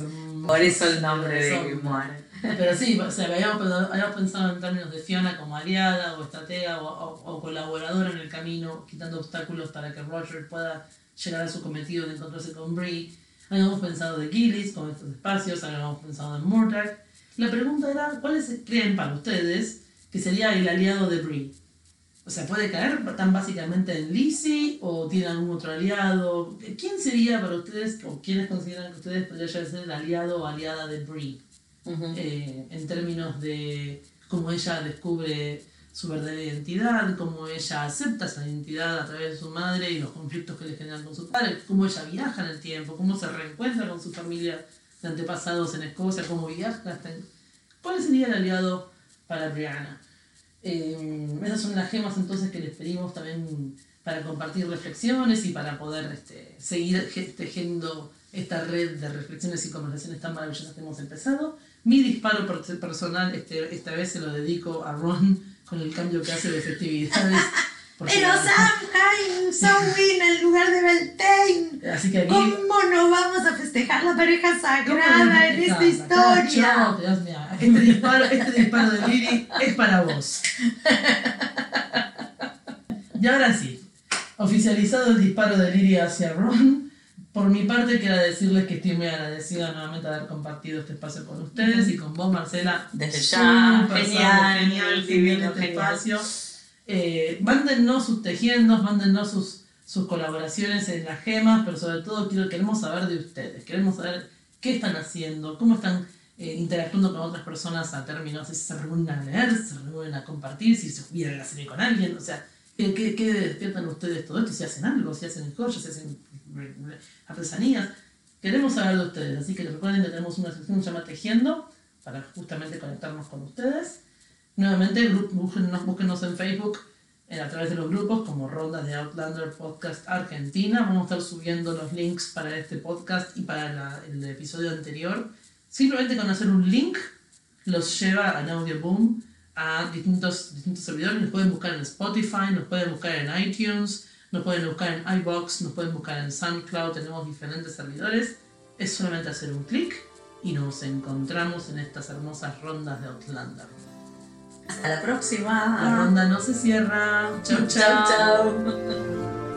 Speaker 2: Por eso el nombre de grimoire.
Speaker 1: Pero sí, o sea, habíamos pensado, habíamos pensado en términos de Fiona como aliada o estratega o, o- o colaboradora en el camino, quitando obstáculos para que Roger pueda llegar a su cometido de encontrarse con Bree. Habíamos pensado de Gillis con estos espacios, habíamos pensado en Murdoch. La pregunta era, ¿cuáles creen para ustedes que sería el aliado de Bree? O sea, ¿puede caer tan básicamente en Lizzie o tiene algún otro aliado? ¿Quién sería para ustedes o quiénes consideran que ustedes podría ser el aliado o aliada de Bree?
Speaker 2: Ujú.
Speaker 1: eh, en términos de cómo ella descubre su verdadera identidad, cómo ella acepta esa identidad a través de su madre y los conflictos que le generan con su padre, cómo ella viaja en el tiempo, cómo se reencuentra con su familia de antepasados en Escocia, cómo viaja hasta... en- ¿Cuál sería el aliado para Brianna? Eh, esas son las gemas entonces que les pedimos también para compartir reflexiones y para poder este, seguir tejiendo esta red de reflexiones y conversaciones tan maravillosas que hemos empezado. Mi disparo per- personal este, esta vez se lo dedico a Ron con el cambio que hace de festividades. *laughs*
Speaker 2: Pero Samhain, Samhain *laughs* en lugar de Beltane.
Speaker 1: Así que.
Speaker 2: ¿Cómo no vamos a festejar la pareja
Speaker 1: ¿Cómo
Speaker 2: sagrada en esta historia?
Speaker 1: Cacho, Dios mío. Este disparo, este disparo de Liri es para vos. Y ahora sí, oficializado el disparo de Liri hacia Ron, por mi parte quiero decirles que estoy muy agradecida nuevamente de haber compartido este espacio con ustedes y con vos, Marcela.
Speaker 2: Desde ya, genial,
Speaker 1: genial,
Speaker 2: divino,
Speaker 1: este
Speaker 2: genial.
Speaker 1: espacio. Eh, mándennos sus tejiendos, mándennos sus, sus colaboraciones en las gemas, pero sobre todo quiero, queremos saber de ustedes, queremos saber qué están haciendo, cómo están eh, interactuando con otras personas a términos si se reúnen a leer, se reúnen a compartir, si se vieron la serie con alguien, o sea, ¿qué, qué, despiertan ustedes todo esto? Si hacen algo, si hacen joyas, si hacen artesanías. Queremos saber de ustedes, así que recuerden que tenemos una sección que se llama Tejiendo para justamente conectarnos con ustedes. Nuevamente, búsquenos, búsquenos en Facebook a través de los grupos como Ronda de Outlander Podcast Argentina. Vamos a estar subiendo los links para este podcast y para el episodio anterior. Simplemente con hacer un link los lleva a Audio Boom a distintos, distintos servidores. Nos pueden buscar en Spotify, nos pueden buscar en iTunes, nos pueden buscar en iBox, nos pueden buscar en SoundCloud. Tenemos diferentes servidores. Es solamente hacer un clic y nos encontramos en estas hermosas rondas de Outlander.
Speaker 2: Hasta la próxima.
Speaker 1: La ronda no se cierra. Chau, chau.
Speaker 2: chau.